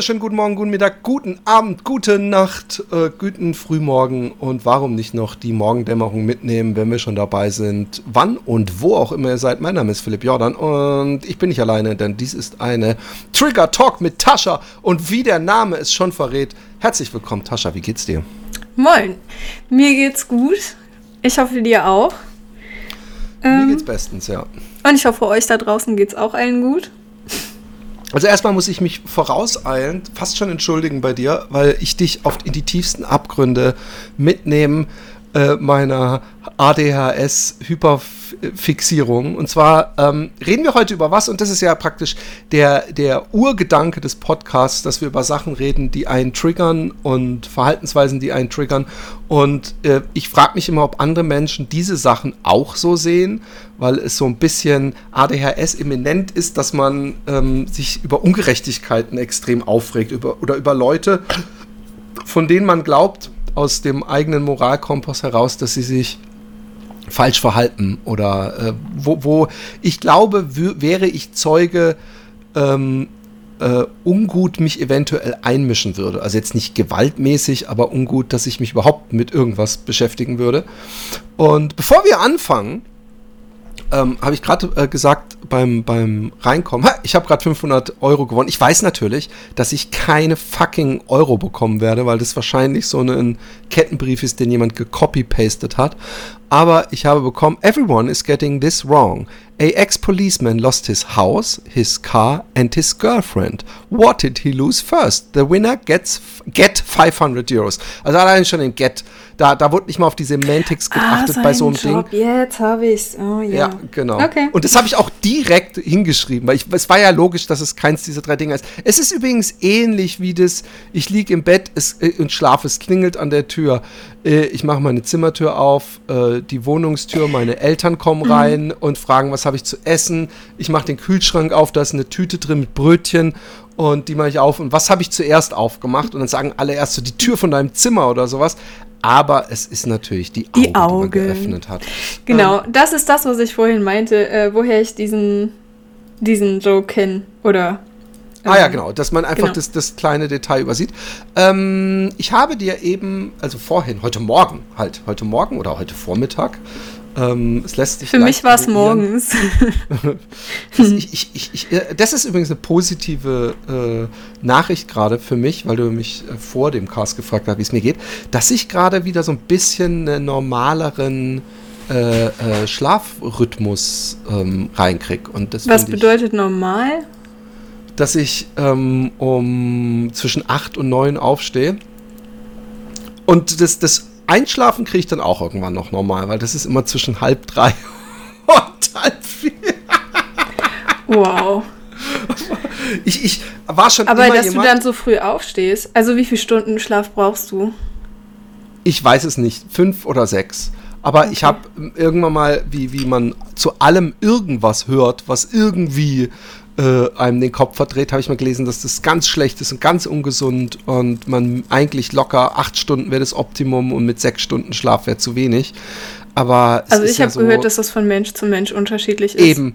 wunderschönen guten Morgen, guten Mittag, guten Abend, gute Nacht, äh, guten Frühmorgen und warum nicht noch die Morgendämmerung mitnehmen, wenn wir schon dabei sind, wann und wo auch immer ihr seid. Mein Name ist Philipp Jordan und ich bin nicht alleine, denn dies ist eine Trigger Talk mit Tascha und wie der Name es schon verrät, herzlich willkommen Tascha, wie geht's dir? Moin, mir geht's gut. Ich hoffe dir auch. Ähm, mir geht's bestens, ja. Und ich hoffe euch da draußen geht's auch allen gut. Also erstmal muss ich mich vorauseilend fast schon entschuldigen bei dir, weil ich dich oft in die tiefsten Abgründe mitnehme äh, meiner ADHS-Hyperfixierung. Und zwar ähm, reden wir heute über was, und das ist ja praktisch der, der Urgedanke des Podcasts, dass wir über Sachen reden, die einen triggern und Verhaltensweisen, die einen triggern. Und äh, ich frage mich immer, ob andere Menschen diese Sachen auch so sehen, weil es so ein bisschen ADHS-eminent ist, dass man ähm, sich über Ungerechtigkeiten extrem aufregt über, oder über Leute, von denen man glaubt, aus dem eigenen Moralkompass heraus, dass sie sich falsch verhalten oder äh, wo, wo ich glaube, wäre ich Zeuge ähm, äh, ungut mich eventuell einmischen würde. Also jetzt nicht gewaltmäßig, aber ungut, dass ich mich überhaupt mit irgendwas beschäftigen würde. Und bevor wir anfangen, ähm, habe ich gerade äh, gesagt beim, beim Reinkommen, ich habe gerade 500 Euro gewonnen. Ich weiß natürlich, dass ich keine fucking Euro bekommen werde, weil das wahrscheinlich so ein Kettenbrief ist, den jemand gecopy-pastet hat. Aber ich habe bekommen, everyone is getting this wrong. A ex-policeman lost his house, his car and his girlfriend. What did he lose first? The winner gets get 500 Euros. Also allein schon den Get da, da wurde nicht mal auf die Semantics ah, geachtet ah, bei so einem Job. Ding. Jetzt habe ich es. Oh, ja. ja, genau. Okay. Und das habe ich auch direkt hingeschrieben, weil ich, es war ja logisch, dass es keins dieser drei Dinge ist. Es ist übrigens ähnlich wie das, ich liege im Bett es, äh, und schlafe, es klingelt an der Tür. Äh, ich mache meine Zimmertür auf, äh, die Wohnungstür, meine Eltern kommen mhm. rein und fragen, was habe ich zu essen. Ich mache den Kühlschrank auf, da ist eine Tüte drin mit Brötchen und die mache ich auf. Und was habe ich zuerst aufgemacht? Und dann sagen alle erst so die Tür von deinem Zimmer oder sowas aber es ist natürlich die, die Augen, Augen. die man geöffnet hat. Genau, ähm, das ist das, was ich vorhin meinte, äh, woher ich diesen, diesen Joe kenne. Oder. Ah ja, ähm, genau, dass man einfach genau. das, das kleine Detail übersieht. Ähm, ich habe dir eben, also vorhin, heute Morgen halt, heute Morgen oder heute Vormittag, ähm, es lässt sich Für mich war es morgens. das, ich, ich, ich, äh, das, ist übrigens eine positive äh, Nachricht gerade für mich, weil du mich äh, vor dem Cast gefragt hast, wie es mir geht, dass ich gerade wieder so ein bisschen einen normaleren äh, äh Schlafrhythmus ähm, reinkriege. Was bedeutet normal? Dass ich ähm, um zwischen 8 und 9 aufstehe. Und das, das Einschlafen kriege ich dann auch irgendwann noch normal, weil das ist immer zwischen halb drei und halb vier. Wow. Ich, ich war schon Aber dass jemand, du dann so früh aufstehst, also wie viele Stunden Schlaf brauchst du? Ich weiß es nicht, fünf oder sechs. Aber okay. ich habe irgendwann mal, wie, wie man zu allem irgendwas hört, was irgendwie äh, einem den Kopf verdreht, habe ich mal gelesen, dass das ganz schlecht ist und ganz ungesund und man eigentlich locker acht Stunden wäre das Optimum und mit sechs Stunden Schlaf wäre zu wenig. Aber also ich ja habe so gehört, dass das von Mensch zu Mensch unterschiedlich ist. Eben.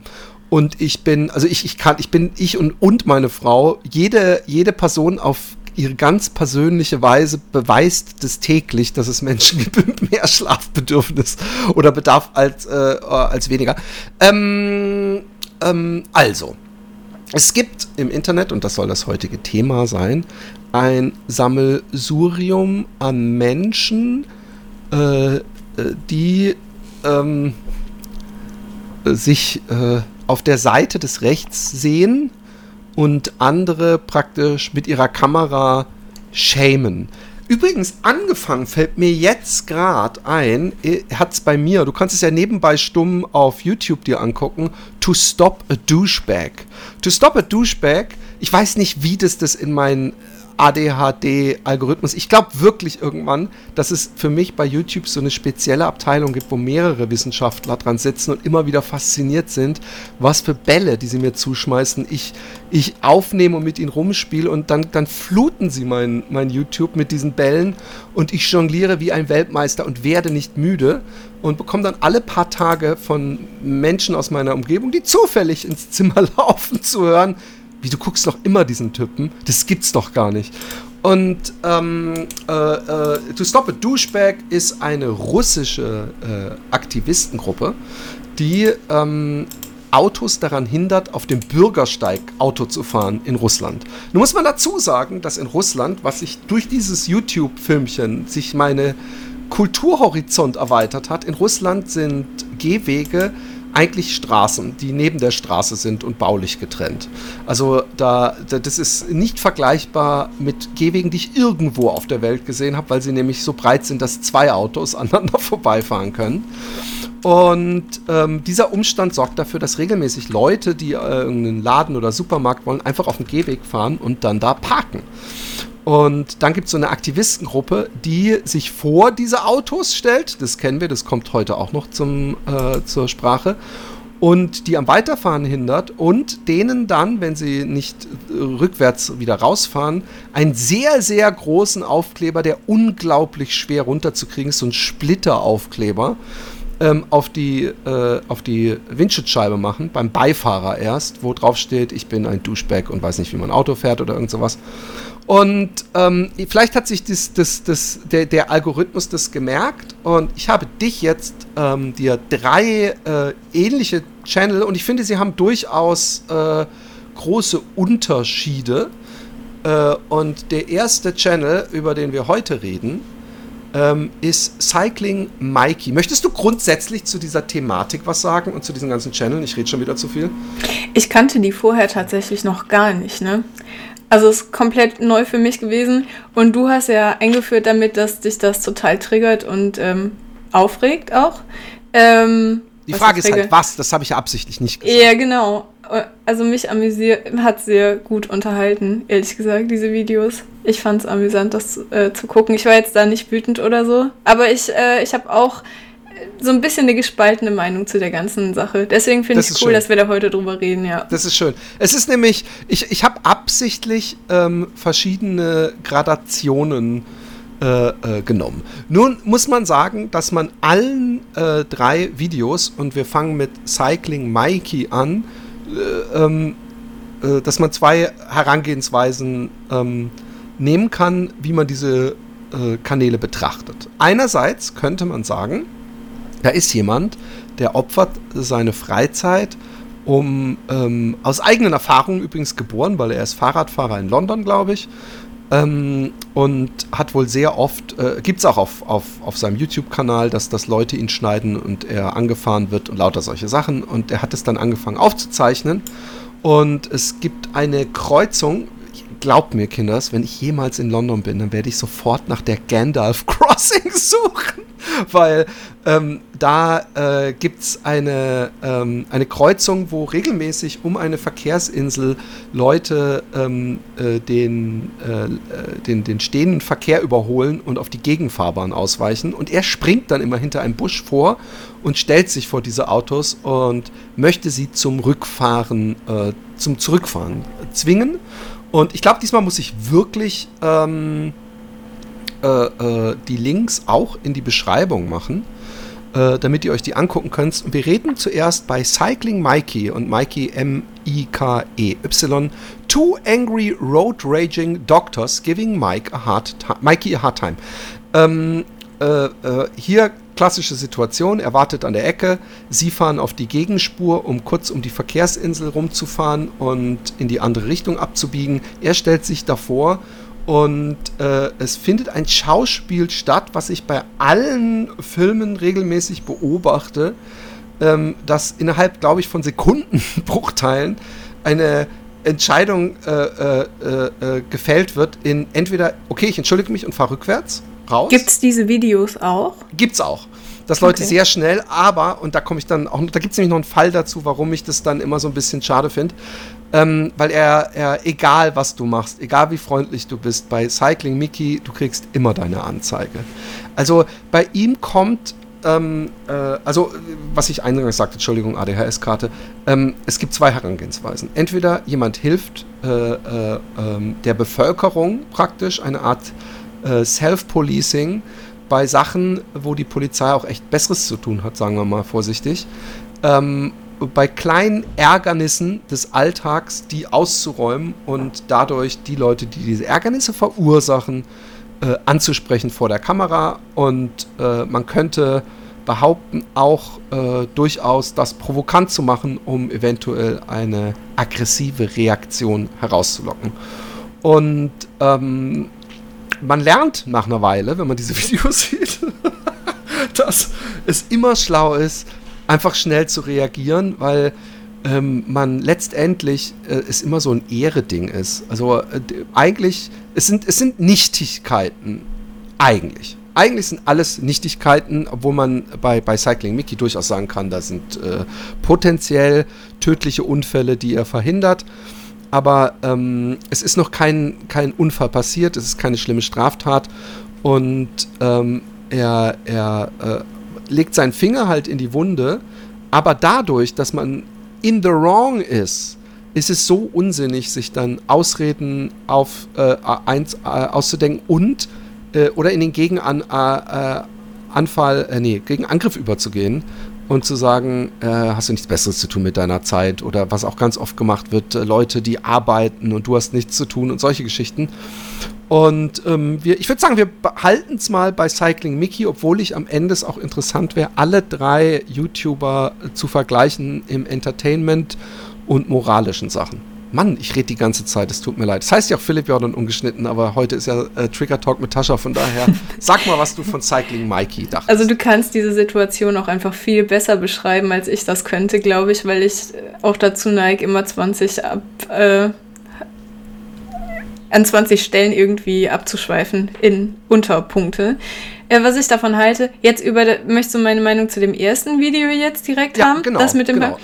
Und ich bin, also ich, ich kann, ich bin, ich und, und meine Frau, jede, jede Person auf ihre ganz persönliche Weise beweist das täglich, dass es Menschen gibt mit mehr Schlafbedürfnis oder Bedarf als, äh, als weniger. Ähm, ähm, also, es gibt im Internet, und das soll das heutige Thema sein, ein Sammelsurium an Menschen, äh, äh, die ähm, sich äh, auf der Seite des Rechts sehen und andere praktisch mit ihrer Kamera schämen. Übrigens, angefangen fällt mir jetzt gerade ein, äh, hat es bei mir, du kannst es ja nebenbei stumm auf YouTube dir angucken, To Stop a Douchebag. To Stop a Douchebag, ich weiß nicht, wie das das in meinen ADHD-Algorithmus. Ich glaube wirklich irgendwann, dass es für mich bei YouTube so eine spezielle Abteilung gibt, wo mehrere Wissenschaftler dran sitzen und immer wieder fasziniert sind, was für Bälle, die sie mir zuschmeißen, ich, ich aufnehme und mit ihnen rumspiele und dann, dann fluten sie mein, mein YouTube mit diesen Bällen und ich jongliere wie ein Weltmeister und werde nicht müde und bekomme dann alle paar Tage von Menschen aus meiner Umgebung, die zufällig ins Zimmer laufen, zu hören, wie du guckst doch immer diesen Typen, das gibt's doch gar nicht. Und ähm, äh, äh, To Stop a Douchebag ist eine russische äh, Aktivistengruppe, die ähm, Autos daran hindert, auf dem Bürgersteig Auto zu fahren in Russland. Nun muss man dazu sagen, dass in Russland, was sich durch dieses YouTube-Filmchen sich meine Kulturhorizont erweitert hat, in Russland sind Gehwege eigentlich Straßen, die neben der Straße sind und baulich getrennt. Also da, da das ist nicht vergleichbar mit Gehwegen, die ich irgendwo auf der Welt gesehen habe, weil sie nämlich so breit sind, dass zwei Autos aneinander vorbeifahren können. Und ähm, dieser Umstand sorgt dafür, dass regelmäßig Leute, die äh, irgendeinen Laden oder Supermarkt wollen, einfach auf den Gehweg fahren und dann da parken. Und dann gibt es so eine Aktivistengruppe, die sich vor diese Autos stellt. Das kennen wir, das kommt heute auch noch zum, äh, zur Sprache. Und die am Weiterfahren hindert und denen dann, wenn sie nicht äh, rückwärts wieder rausfahren, einen sehr, sehr großen Aufkleber, der unglaublich schwer runterzukriegen ist, so ein Splitteraufkleber, ähm, auf, die, äh, auf die Windschutzscheibe machen, beim Beifahrer erst, wo drauf steht, ich bin ein Duschback und weiß nicht, wie man Auto fährt oder irgend sowas. Und ähm, vielleicht hat sich das, das, das, der, der Algorithmus das gemerkt und ich habe dich jetzt ähm, dir drei äh, ähnliche Channel und ich finde, sie haben durchaus äh, große Unterschiede. Äh, und der erste Channel, über den wir heute reden, ähm, ist Cycling Mikey. Möchtest du grundsätzlich zu dieser Thematik was sagen und zu diesen ganzen Channeln? Ich rede schon wieder zu viel. Ich kannte die vorher tatsächlich noch gar nicht, ne? Also es ist komplett neu für mich gewesen. Und du hast ja eingeführt damit, dass dich das total triggert und ähm, aufregt auch. Ähm, die Frage ist halt, was? Das habe ich ja absichtlich nicht gesagt. Ja, genau. Also mich amüsiert, hat sehr gut unterhalten, ehrlich gesagt, diese Videos. Ich fand es amüsant, das äh, zu gucken. Ich war jetzt da nicht wütend oder so. Aber ich, äh, ich habe auch so ein bisschen eine gespaltene Meinung zu der ganzen Sache. Deswegen finde ich es cool, schön. dass wir da heute drüber reden, ja. Das ist schön. Es ist nämlich, ich, ich habe absichtlich ähm, verschiedene Gradationen äh, äh, genommen. Nun muss man sagen, dass man allen äh, drei Videos, und wir fangen mit Cycling Mikey an, äh, ähm, äh, dass man zwei Herangehensweisen ähm, nehmen kann, wie man diese äh, Kanäle betrachtet. Einerseits könnte man sagen, da ist jemand, der opfert seine Freizeit, um ähm, aus eigenen Erfahrungen übrigens geboren, weil er ist Fahrradfahrer in London, glaube ich. Ähm, und hat wohl sehr oft, äh, gibt es auch auf, auf, auf seinem YouTube-Kanal, dass, dass Leute ihn schneiden und er angefahren wird und lauter solche Sachen. Und er hat es dann angefangen aufzuzeichnen. Und es gibt eine Kreuzung, glaubt mir, Kinders, wenn ich jemals in London bin, dann werde ich sofort nach der Gandalf Crossing suchen. weil ähm, da äh, gibt es eine, ähm, eine Kreuzung, wo regelmäßig um eine Verkehrsinsel Leute ähm, äh, den, äh, den, den stehenden Verkehr überholen und auf die Gegenfahrbahn ausweichen. Und er springt dann immer hinter einem Busch vor und stellt sich vor diese Autos und möchte sie zum Rückfahren, äh, zum Zurückfahren zwingen. Und ich glaube, diesmal muss ich wirklich ähm, äh, äh, die Links auch in die Beschreibung machen, äh, damit ihr euch die angucken könnt. Wir reden zuerst bei Cycling Mikey und Mikey M-I-K-E-Y. Two angry road raging doctors giving Mike a hard Mikey a hard time. Ähm, äh, äh, hier klassische Situation, er wartet an der Ecke, sie fahren auf die Gegenspur, um kurz um die Verkehrsinsel rumzufahren und in die andere Richtung abzubiegen. Er stellt sich davor und äh, es findet ein Schauspiel statt, was ich bei allen Filmen regelmäßig beobachte, ähm, dass innerhalb, glaube ich, von Sekundenbruchteilen eine Entscheidung äh, äh, äh, gefällt wird in entweder, okay, ich entschuldige mich und fahre rückwärts, raus. Gibt es diese Videos auch? Gibt's auch. Dass Leute okay. sehr schnell, aber, und da komme ich dann auch, da gibt es nämlich noch einen Fall dazu, warum ich das dann immer so ein bisschen schade finde, ähm, weil er, er, egal was du machst, egal wie freundlich du bist, bei Cycling Mickey, du kriegst immer deine Anzeige. Also bei ihm kommt, ähm, äh, also was ich eingangs sagte, Entschuldigung, ADHS-Karte, ähm, es gibt zwei Herangehensweisen. Entweder jemand hilft äh, äh, ähm, der Bevölkerung praktisch, eine Art äh, Self-Policing bei Sachen, wo die Polizei auch echt Besseres zu tun hat, sagen wir mal vorsichtig. Ähm, bei kleinen Ärgernissen des Alltags die auszuräumen und dadurch die Leute, die diese Ärgernisse verursachen, äh, anzusprechen vor der Kamera. Und äh, man könnte behaupten, auch äh, durchaus das provokant zu machen, um eventuell eine aggressive Reaktion herauszulocken. Und ähm, man lernt nach einer Weile, wenn man diese Videos sieht, dass es immer schlau ist, einfach schnell zu reagieren, weil ähm, man letztendlich äh, es immer so ein Ehre-Ding ist. Also äh, eigentlich, es sind, es sind Nichtigkeiten. Eigentlich. Eigentlich sind alles Nichtigkeiten, obwohl man bei, bei Cycling Mickey durchaus sagen kann, da sind äh, potenziell tödliche Unfälle, die er verhindert. Aber ähm, es ist noch kein, kein Unfall passiert, es ist keine schlimme Straftat. Und ähm, er, er äh, legt seinen Finger halt in die Wunde, aber dadurch, dass man in the wrong ist, ist es so unsinnig, sich dann Ausreden auf äh, eins äh, auszudenken und äh, oder in den Gegenanfall, äh, äh, nee, gegen Angriff überzugehen und zu sagen, äh, hast du nichts Besseres zu tun mit deiner Zeit oder was auch ganz oft gemacht wird, äh, Leute, die arbeiten und du hast nichts zu tun und solche Geschichten. Und ähm, wir, ich würde sagen, wir behalten es mal bei Cycling Mickey, obwohl ich am Ende es auch interessant wäre, alle drei YouTuber zu vergleichen im Entertainment und moralischen Sachen. Mann, ich rede die ganze Zeit, es tut mir leid. Das heißt ja auch Philipp Jordan ungeschnitten, aber heute ist ja äh, Trigger Talk mit Tascha, von daher sag mal, was du von Cycling Mikey dachtest. Also du kannst diese Situation auch einfach viel besser beschreiben, als ich das könnte, glaube ich, weil ich auch dazu neige, immer 20 ab, äh, an 20 Stellen irgendwie abzuschweifen in Unterpunkte. Äh, was ich davon halte, jetzt über, möchtest du meine Meinung zu dem ersten Video jetzt direkt ja, haben? Genau, das mit dem genau.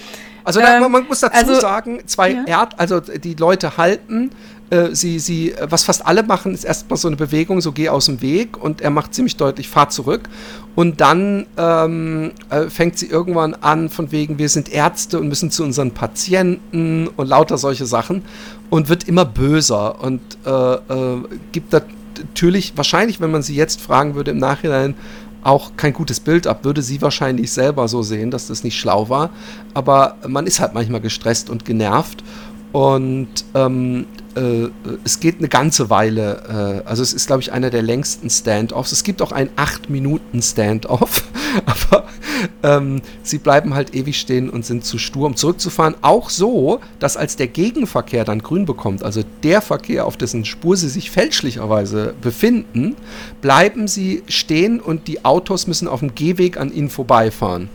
Also da, ähm, man muss dazu also, sagen, zwei ja. Erd, also die Leute halten, äh, sie, sie, was fast alle machen, ist erstmal so eine Bewegung, so geh aus dem Weg und er macht ziemlich deutlich, fahr zurück. Und dann ähm, äh, fängt sie irgendwann an, von wegen, wir sind Ärzte und müssen zu unseren Patienten und lauter solche Sachen und wird immer böser und äh, äh gibt natürlich, wahrscheinlich, wenn man sie jetzt fragen würde im Nachhinein, auch kein gutes Bild ab, würde sie wahrscheinlich selber so sehen, dass das nicht schlau war. Aber man ist halt manchmal gestresst und genervt. Und ähm, äh, es geht eine ganze Weile. Äh, also es ist, glaube ich, einer der längsten Stand-offs. Es gibt auch einen 8-Minuten-Stand-off, aber ähm, sie bleiben halt ewig stehen und sind zu stur, um zurückzufahren. Auch so, dass als der Gegenverkehr dann grün bekommt, also der Verkehr, auf dessen Spur sie sich fälschlicherweise befinden, bleiben sie stehen und die Autos müssen auf dem Gehweg an ihnen vorbeifahren.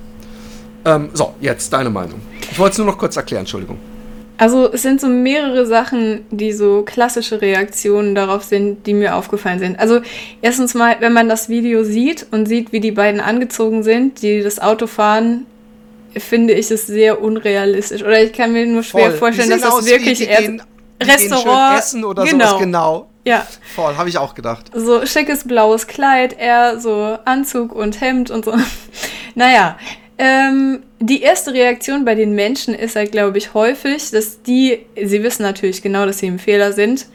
Ähm, so, jetzt deine Meinung. Ich wollte es nur noch kurz erklären, Entschuldigung. Also es sind so mehrere Sachen, die so klassische Reaktionen darauf sind, die mir aufgefallen sind. Also erstens mal, wenn man das Video sieht und sieht, wie die beiden angezogen sind, die das Auto fahren, finde ich es sehr unrealistisch. Oder ich kann mir nur schwer Voll. vorstellen, dass das wirklich wie, erst Restaurant essen oder genau. sowas genau. Ja. Voll, habe ich auch gedacht. So schickes blaues Kleid, eher so Anzug und Hemd und so. naja, ähm, die erste Reaktion bei den Menschen ist halt, glaube ich, häufig, dass die, sie wissen natürlich genau, dass sie im Fehler sind,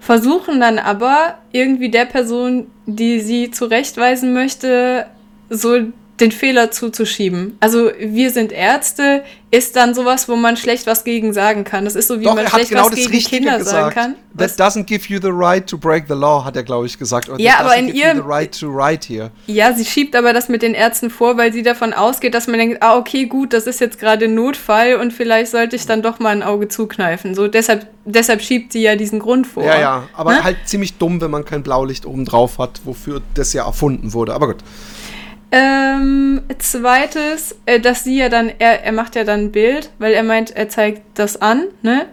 versuchen dann aber irgendwie der Person, die sie zurechtweisen möchte, so den Fehler zuzuschieben. Also wir sind Ärzte, ist dann sowas, wo man schlecht was gegen sagen kann. Das ist so, wie Doch, man schlecht genau was gegen Richtige Kinder gesagt. sagen kann. Was? That doesn't give you the right to break the law, hat er, glaube ich, gesagt. Oder ja, aber in ihr... the right to here. Ja, sie schiebt aber das mit den Ärzten vor, weil sie davon ausgeht, dass man denkt, ah, okay, gut, das ist jetzt gerade ein Notfall und vielleicht sollte ich dann doch mal ein Auge zukneifen. So, deshalb, deshalb schiebt sie ja diesen Grund vor. Ja, ja, aber ne? halt ziemlich dumm, wenn man kein Blaulicht oben drauf hat, wofür das ja erfunden wurde. Aber gut. Ähm, zweites, äh, dass sie ja dann, er, er macht ja dann ein Bild, weil er meint, er zeigt das an, ne?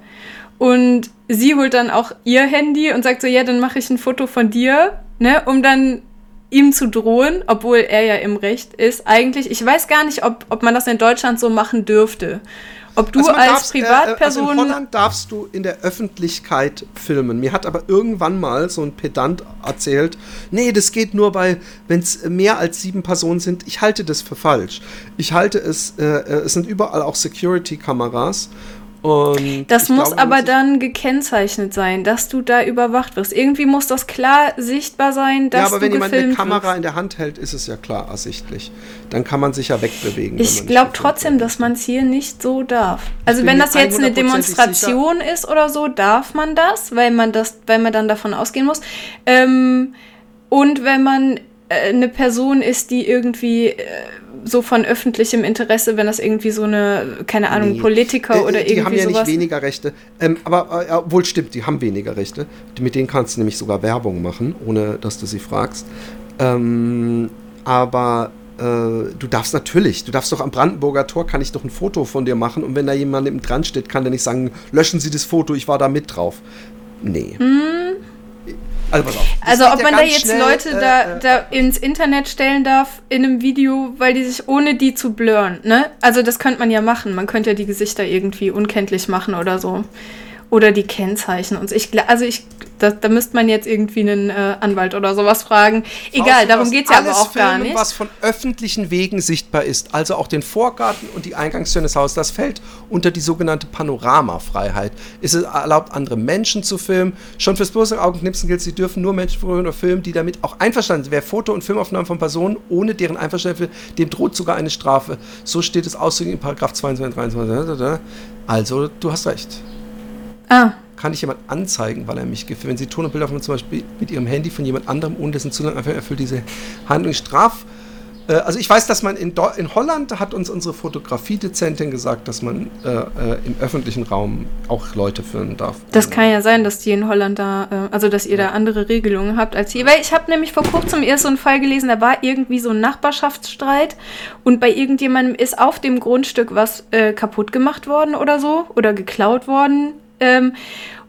Und sie holt dann auch ihr Handy und sagt so, ja, dann mache ich ein Foto von dir, ne? Um dann ihm zu drohen, obwohl er ja im Recht ist. Eigentlich, ich weiß gar nicht, ob, ob man das in Deutschland so machen dürfte. Ob du also als darfst, Privatperson. Äh, also in Holland darfst du in der Öffentlichkeit filmen. Mir hat aber irgendwann mal so ein Pedant erzählt, nee, das geht nur bei, wenn es mehr als sieben Personen sind. Ich halte das für falsch. Ich halte es, äh, äh es sind überall auch Security-Kameras Und das muss glaube, aber dann gekennzeichnet sein, dass du da überwacht wirst. Irgendwie muss das klar sichtbar sein, dass Ja, aber du wenn jemand eine Kamera wirst. in der Hand hält, ist es ja klar ersichtlich. Dann kann man sich ja wegbewegen. Ich glaube trotzdem, wird. dass man es hier nicht so darf. Also wenn das jetzt eine 100% Demonstration ist oder so, darf man das, weil man das, weil man dann davon ausgehen muss. Ähm, und wenn man äh, eine Person ist, die irgendwie äh, so von öffentlichem Interesse, wenn das irgendwie so eine, keine Ahnung, Nee. Politiker Äh, oder die irgendwie haben ja sowas. nicht weniger Rechte. Ähm, aber äh, obwohl stimmt, die haben weniger Rechte. Mit denen kannst du nämlich sogar Werbung machen, ohne dass du sie fragst. Ähm, aber äh, du darfst natürlich, du darfst doch am Brandenburger Tor, kann ich doch ein Foto von dir machen und wenn da jemand dran steht, kann der nicht sagen, löschen Sie das Foto, ich war da mit drauf. Nee. Also pass auf. Das Also ob ja man da jetzt schnell, Leute äh, da, äh, da ins Internet stellen darf in einem Video, weil die sich ohne die zu blurren, ne? Also das könnte man ja machen. Man könnte ja die Gesichter irgendwie unkenntlich machen oder so. Oder die Kennzeichen und. Ich, also ich, da, da müsste man jetzt irgendwie einen äh, Anwalt oder sowas fragen. Egal, du darum geht es ja aber auch gar filmen, nicht. was von öffentlichen Wegen sichtbar ist, also auch den Vorgarten und die Eingangstür des Hauses, das fällt unter die sogenannte Panoramafreiheit. Ist es erlaubt, andere Menschen zu filmen? Schon fürs bloße Augenknipsen gilt, sie dürfen nur Menschen filmen, die damit auch einverstanden sind. Wer Foto- und Filmaufnahmen von Personen ohne deren Einverständnis will, dem droht sogar eine Strafe. So steht es ausdrücklich in Paragraph 22, 23. Also, du hast recht Ah, kann ich jemand anzeigen, weil er mich gefilmt. Wenn Sie Ton und Bilder von zum Beispiel mit Ihrem Handy von jemand anderem ohne dessen einfach erfüllt diese Handlung Straf. Äh, also ich weiß, dass man in, in Holland hat uns unsere Fotografiedezentin gesagt, dass man äh, äh, im öffentlichen Raum auch Leute filmen darf. das kann ja sein, dass die in Holland da, äh, also dass ihr da andere Regelungen habt als hier. Weil ich habe nämlich vor kurzem erst so einen Fall gelesen, da war irgendwie so ein Nachbarschaftsstreit und bei irgendjemandem ist auf dem Grundstück was äh, kaputt gemacht worden oder so oder geklaut worden. Ähm,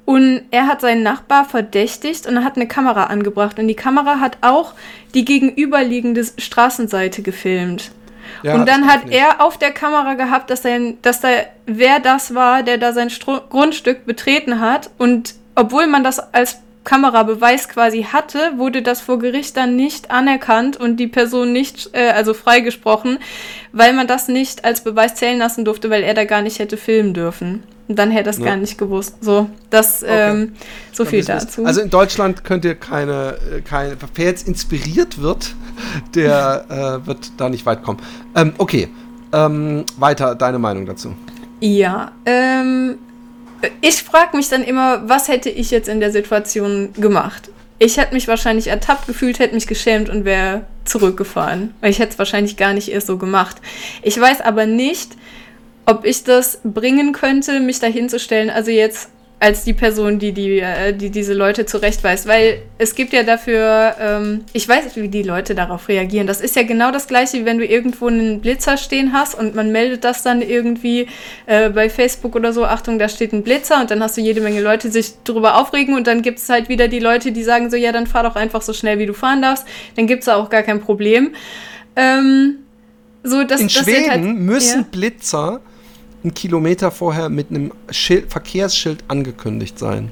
und er hat seinen Nachbar verdächtigt und er hat eine Kamera angebracht. Und die Kamera hat auch die gegenüberliegende Straßenseite gefilmt. Ja, und dann hat er auf der Kamera gehabt, dass, sein, dass da, wer das war, der da sein Stro Grundstück betreten hat. Und obwohl man das als Kamerabeweis quasi hatte, wurde das vor Gericht dann nicht anerkannt und die Person nicht, äh, also freigesprochen, weil man das nicht als Beweis zählen lassen durfte, weil er da gar nicht hätte filmen dürfen. Und dann hätte er es Ja. gar nicht gewusst. So, das, ähm, so viel Dann dazu. Also in Deutschland könnt ihr keine, äh, keine wer jetzt inspiriert wird, der äh, wird da nicht weit kommen. Ähm, okay, ähm, weiter deine Meinung dazu. Ja, ähm, ich frage mich dann immer, was hätte ich jetzt in der Situation gemacht? Ich hätte mich wahrscheinlich ertappt gefühlt, hätte mich geschämt und wäre zurückgefahren. Ich hätte es wahrscheinlich gar nicht erst so gemacht. Ich weiß aber nicht, ob ich das bringen könnte, mich dahin zu stellen. Also jetzt als die Person, die, die, äh, die diese Leute zurechtweist. Weil es gibt ja dafür, ähm, ich weiß nicht, wie die Leute darauf reagieren. Das ist ja genau das gleiche, wie wenn du irgendwo einen Blitzer stehen hast und man meldet das dann irgendwie äh, bei Facebook oder so, Achtung, da steht ein Blitzer und dann hast du jede Menge Leute, die sich darüber aufregen und dann gibt es halt wieder die Leute, die sagen so, ja, dann fahr doch einfach so schnell, wie du fahren darfst. Dann gibt es da auch gar kein Problem. Ähm, so, dass, In das wird Schweden halt- müssen ja. Blitzer einen Kilometer vorher mit einem Schild, Verkehrsschild angekündigt sein.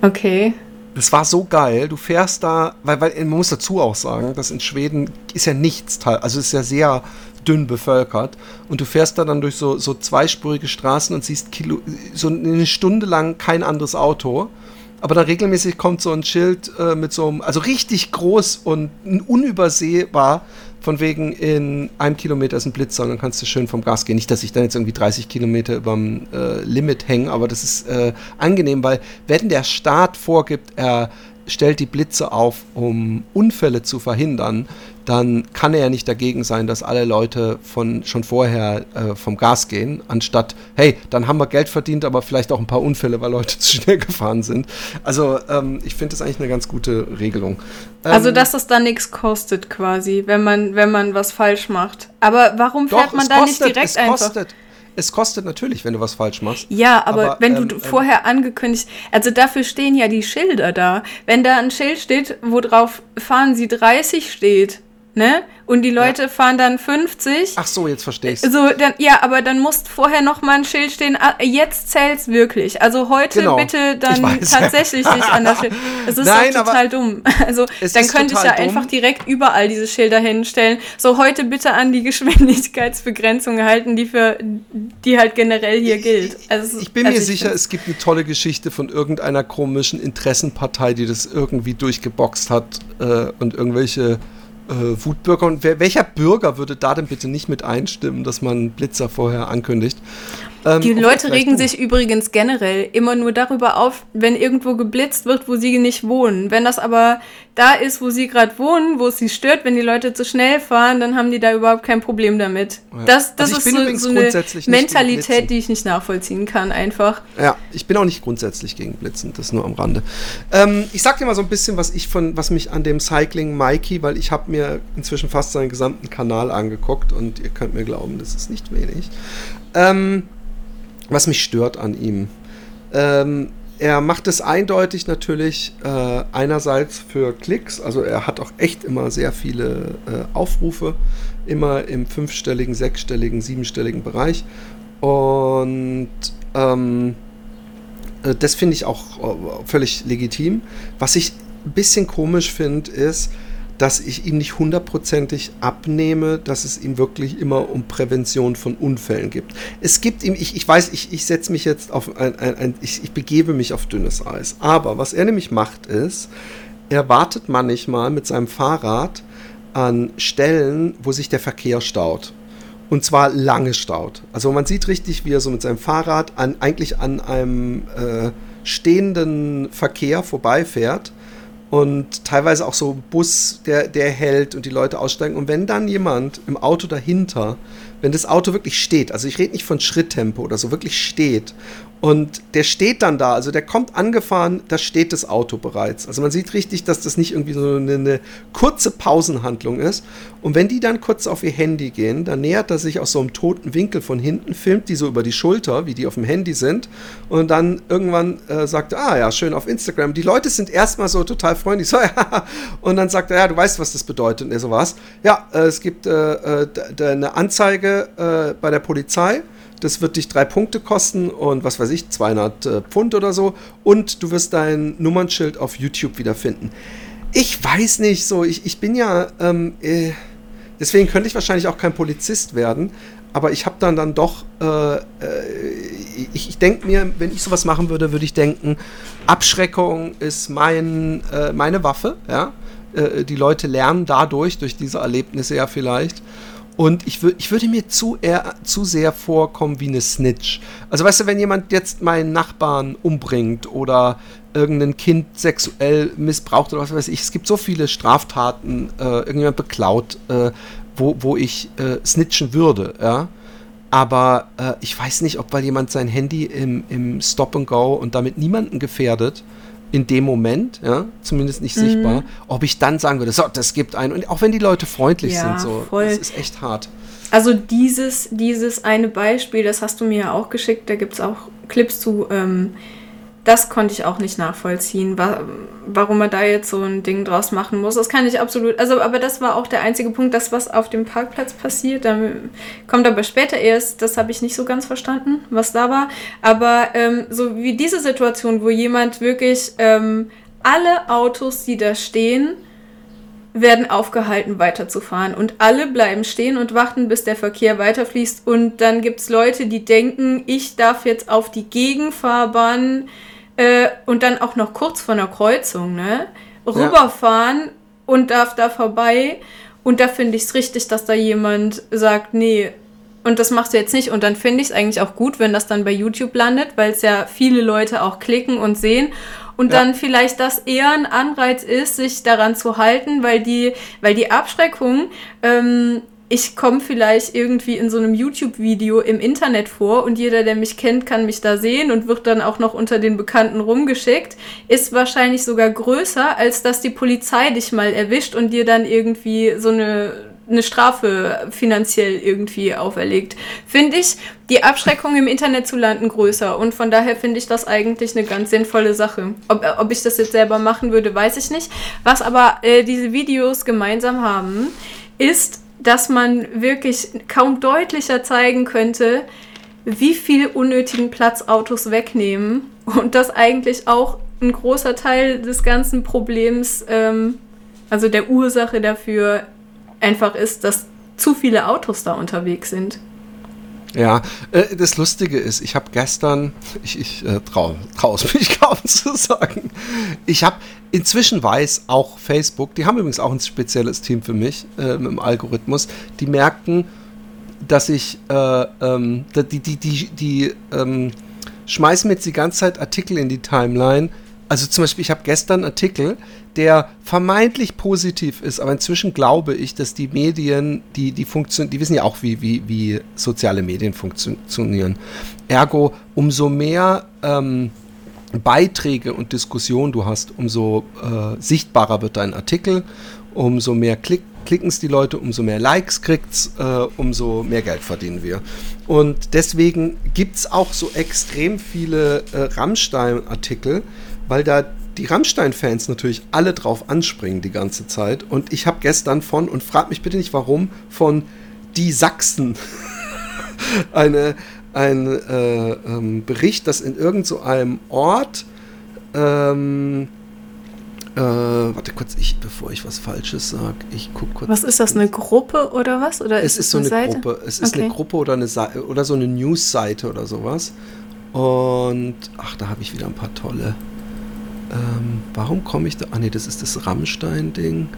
Okay. Das war so geil. Du fährst da, weil, weil man muss dazu auch sagen, dass in Schweden ist ja nichts, teil- also ist ja sehr dünn bevölkert und du fährst da dann durch so, so zweispurige Straßen und siehst Kilo, so eine Stunde lang kein anderes Auto. Aber dann regelmäßig kommt so ein Schild äh, mit so einem, also richtig groß und unübersehbar, von wegen in einem Kilometer ist ein Blitzer und dann kannst du schön vom Gas gehen. Nicht, dass ich dann jetzt irgendwie 30 Kilometer überm äh, Limit hänge, aber das ist äh, angenehm, weil wenn der Staat vorgibt, er stellt die Blitze auf, um Unfälle zu verhindern, dann kann er ja nicht dagegen sein, dass alle Leute von schon vorher äh, vom Gas gehen, anstatt, hey, dann haben wir Geld verdient, aber vielleicht auch ein paar Unfälle, weil Leute zu schnell gefahren sind. Also ähm, ich finde das eigentlich eine ganz gute Regelung. Also, Ähm, dass es dann nichts kostet quasi, wenn man, wenn man was falsch macht. Aber warum fährt doch, man da kostet, nicht direkt es einfach? kostet, es kostet natürlich, wenn du was falsch machst. Ja, aber, Aber, wenn ähm, du ähm, vorher angekündigt, also dafür stehen ja die Schilder da. Wenn da ein Schild steht, wo drauf fahren Sie 30 steht, ne? Und die Leute ja. fahren dann 50. Ach so, jetzt verstehe ich So, dann, ja, aber dann muss vorher noch mal ein Schild stehen, ah, jetzt zählt's wirklich. Also heute genau. bitte dann weiß, tatsächlich ja. sich an das Schild. Es ist Nein, total dumm. Also dann könnte ich ja dumm. einfach direkt überall diese Schilder hinstellen. So, heute bitte an die Geschwindigkeitsbegrenzung halten, die für die halt generell hier gilt. Also, ich bin also mir sicher, es gibt eine tolle Geschichte von irgendeiner komischen Interessenpartei, die das irgendwie durchgeboxt hat äh, und irgendwelche äh, Wutbürger. Und wer, welcher Bürger würde da denn bitte nicht mit einstimmen, dass man Blitzer vorher ankündigt? Ähm, die Leute regen sich übrigens generell immer nur darüber auf, wenn irgendwo geblitzt wird, wo sie nicht wohnen. Wenn das aber da ist, wo sie gerade wohnen, wo es sie stört, wenn die Leute zu schnell fahren, dann haben die da überhaupt kein Problem damit. Ja. Das, das also ist so, so eine Mentalität, die ich nicht nachvollziehen kann, einfach. Ja, ich bin auch nicht grundsätzlich gegen Blitzen, das nur am Rande. Ähm, ich sag dir mal so ein bisschen, was ich von, was mich an dem Cycling Mikey, weil ich habe mir inzwischen fast seinen gesamten Kanal angeguckt und ihr könnt mir glauben, das ist nicht wenig. Ähm, was mich stört an ihm. Ähm, er macht es eindeutig natürlich äh, einerseits für Klicks, also er hat auch echt immer sehr viele äh, Aufrufe, immer im fünfstelligen, sechsstelligen, siebenstelligen Bereich. Und ähm, äh, das finde ich auch äh, völlig legitim. Was ich ein bisschen komisch finde, ist, dass ich ihm nicht hundertprozentig abnehme, dass es ihm wirklich immer um Prävention von Unfällen gibt. Es gibt ihm, ich, ich weiß, ich, ich setze mich jetzt auf ein, ein, ein ich, ich begebe mich auf dünnes Eis. Aber was er nämlich macht, ist, er wartet manchmal mit seinem Fahrrad an Stellen, wo sich der Verkehr staut. Und zwar lange staut. Also man sieht richtig, wie er so mit seinem Fahrrad an, eigentlich an einem äh, stehenden Verkehr vorbeifährt und teilweise auch so Bus, der, der hält und die Leute aussteigen. Und wenn dann jemand im Auto dahinter, wenn das Auto wirklich steht, also ich rede nicht von Schritttempo oder so, wirklich steht und der steht dann da, also der kommt angefahren, da steht das Auto bereits. Also man sieht richtig, dass das nicht irgendwie so eine, eine, kurze Pausenhandlung ist. Und wenn die dann kurz auf ihr Handy gehen, dann nähert er sich aus so einem toten Winkel von hinten, filmt die so über die Schulter, wie die auf dem Handy sind. Und dann irgendwann äh, sagt er, ah ja, schön auf Instagram. Die Leute sind erstmal so total freundlich. So, ja. Und dann sagt er, ja, du weißt, was das bedeutet. Und er so was. Ja, äh, es gibt äh, äh eine Anzeige äh, bei der Polizei das wird dich drei Punkte kosten und was weiß ich, 200 äh, Pfund oder so. Und du wirst dein Nummernschild auf YouTube wiederfinden. Ich weiß nicht so, ich, ich bin ja, ähm, äh, deswegen könnte ich wahrscheinlich auch kein Polizist werden. Aber ich habe dann dann doch, äh, äh ich, ich denke mir, wenn ich sowas machen würde, würde ich denken, Abschreckung ist mein, äh, meine Waffe, ja. Äh, die Leute lernen dadurch, durch diese Erlebnisse ja vielleicht. Und ich, ich würde mir zu, eher, zu sehr vorkommen wie eine Snitch. Also weißt du, wenn jemand jetzt meinen Nachbarn umbringt oder irgendein Kind sexuell missbraucht oder was weiß ich, es gibt so viele Straftaten, äh, irgendjemand beklaut, äh, wo, wo ich äh, snitchen würde, ja. Aber äh, ich weiß nicht, ob weil jemand sein Handy im, im Stop and Go und damit niemanden gefährdet, in dem Moment, ja, zumindest nicht mhm. sichtbar, ob ich dann sagen würde, so, das gibt einen. Und auch wenn die Leute freundlich ja, sind, so, voll. das ist echt hart. Also dieses, dieses eine Beispiel, das hast du mir ja auch geschickt, da gibt es auch Clips zu, ähm, das konnte ich auch nicht nachvollziehen, wa warum man da jetzt so ein Ding draus machen muss. Das kann ich absolut, also aber das war auch der einzige Punkt, das was auf dem Parkplatz passiert, da kommt aber später erst, das habe ich nicht so ganz verstanden, was da war. Aber ähm, so wie diese Situation, wo jemand wirklich ähm, alle Autos, die da stehen, werden aufgehalten, weiterzufahren. Und alle bleiben stehen und warten, bis der Verkehr weiterfließt. Und dann gibt es Leute, die denken, ich darf jetzt auf die Gegenfahrbahn äh, und dann auch noch kurz vor einer Kreuzung, ne? Rüberfahren ja. und darf da vorbei. Und da finde ich es richtig, dass da jemand sagt, nee, und das machst du jetzt nicht. Und dann finde ich es eigentlich auch gut, wenn das dann bei YouTube landet, weil es ja viele Leute auch klicken und sehen. Und ja. dann vielleicht das eher ein Anreiz ist, sich daran zu halten, weil die, weil die Abschreckung ähm, ich komme vielleicht irgendwie in so einem YouTube-Video im Internet vor und jeder, der mich kennt, kann mich da sehen und wird dann auch noch unter den Bekannten rumgeschickt, ist wahrscheinlich sogar größer, als dass die Polizei dich mal erwischt und dir dann irgendwie so eine eine Strafe finanziell irgendwie auferlegt. Finde ich die Abschreckung im Internet zu landen größer und von daher finde ich das eigentlich eine ganz sinnvolle Sache. Ob, ob ich das jetzt selber machen würde, weiß ich nicht. Was aber äh, diese Videos gemeinsam haben, ist, dass man wirklich kaum deutlicher zeigen könnte, wie viel unnötigen Platz Autos wegnehmen und dass eigentlich auch ein großer Teil des ganzen Problems, ähm, also der Ursache dafür, einfach ist, dass zu viele Autos da unterwegs sind. Ja, äh, das Lustige ist, ich habe gestern, ich, ich äh, traue es mich kaum zu sagen, ich habe inzwischen weiß auch Facebook, die haben übrigens auch ein spezielles Team für mich äh, mit Algorithmus, die merken, dass ich, äh, ähm, die, die, die, die ähm, schmeißen mir jetzt die ganze Zeit Artikel in die Timeline. Also zum Beispiel, ich habe gestern einen Artikel, der vermeintlich positiv ist, aber inzwischen glaube ich, dass die Medien, die, die funktionieren, die wissen ja auch, wie, wie, wie soziale Medien funktionieren. Ergo, umso mehr ähm, Beiträge und Diskussionen du hast, umso äh, sichtbarer wird dein Artikel, umso mehr Klick klicken es die Leute, umso mehr Likes kriegt es, äh, umso mehr Geld verdienen wir. Und deswegen gibt es auch so extrem viele äh, Rammstein-Artikel, weil da die Rammstein-Fans natürlich alle drauf anspringen die ganze Zeit. Und ich habe gestern von, und frag mich bitte nicht warum, von Die Sachsen eine, ein äh, ähm, Bericht, dass in irgendeinem so Ort ähm, äh, warte kurz, ich, bevor ich was Falsches sage, ich gucke kurz. Was ist das, eine Gruppe oder was? Oder es ist, ist so eine Seite? Gruppe. Es ist okay. eine Gruppe oder, eine oder so eine News-Seite oder sowas. Und, ach, da habe ich wieder ein paar tolle. Ähm, warum komme ich da? Ah, nee, das ist das Rammstein-Ding.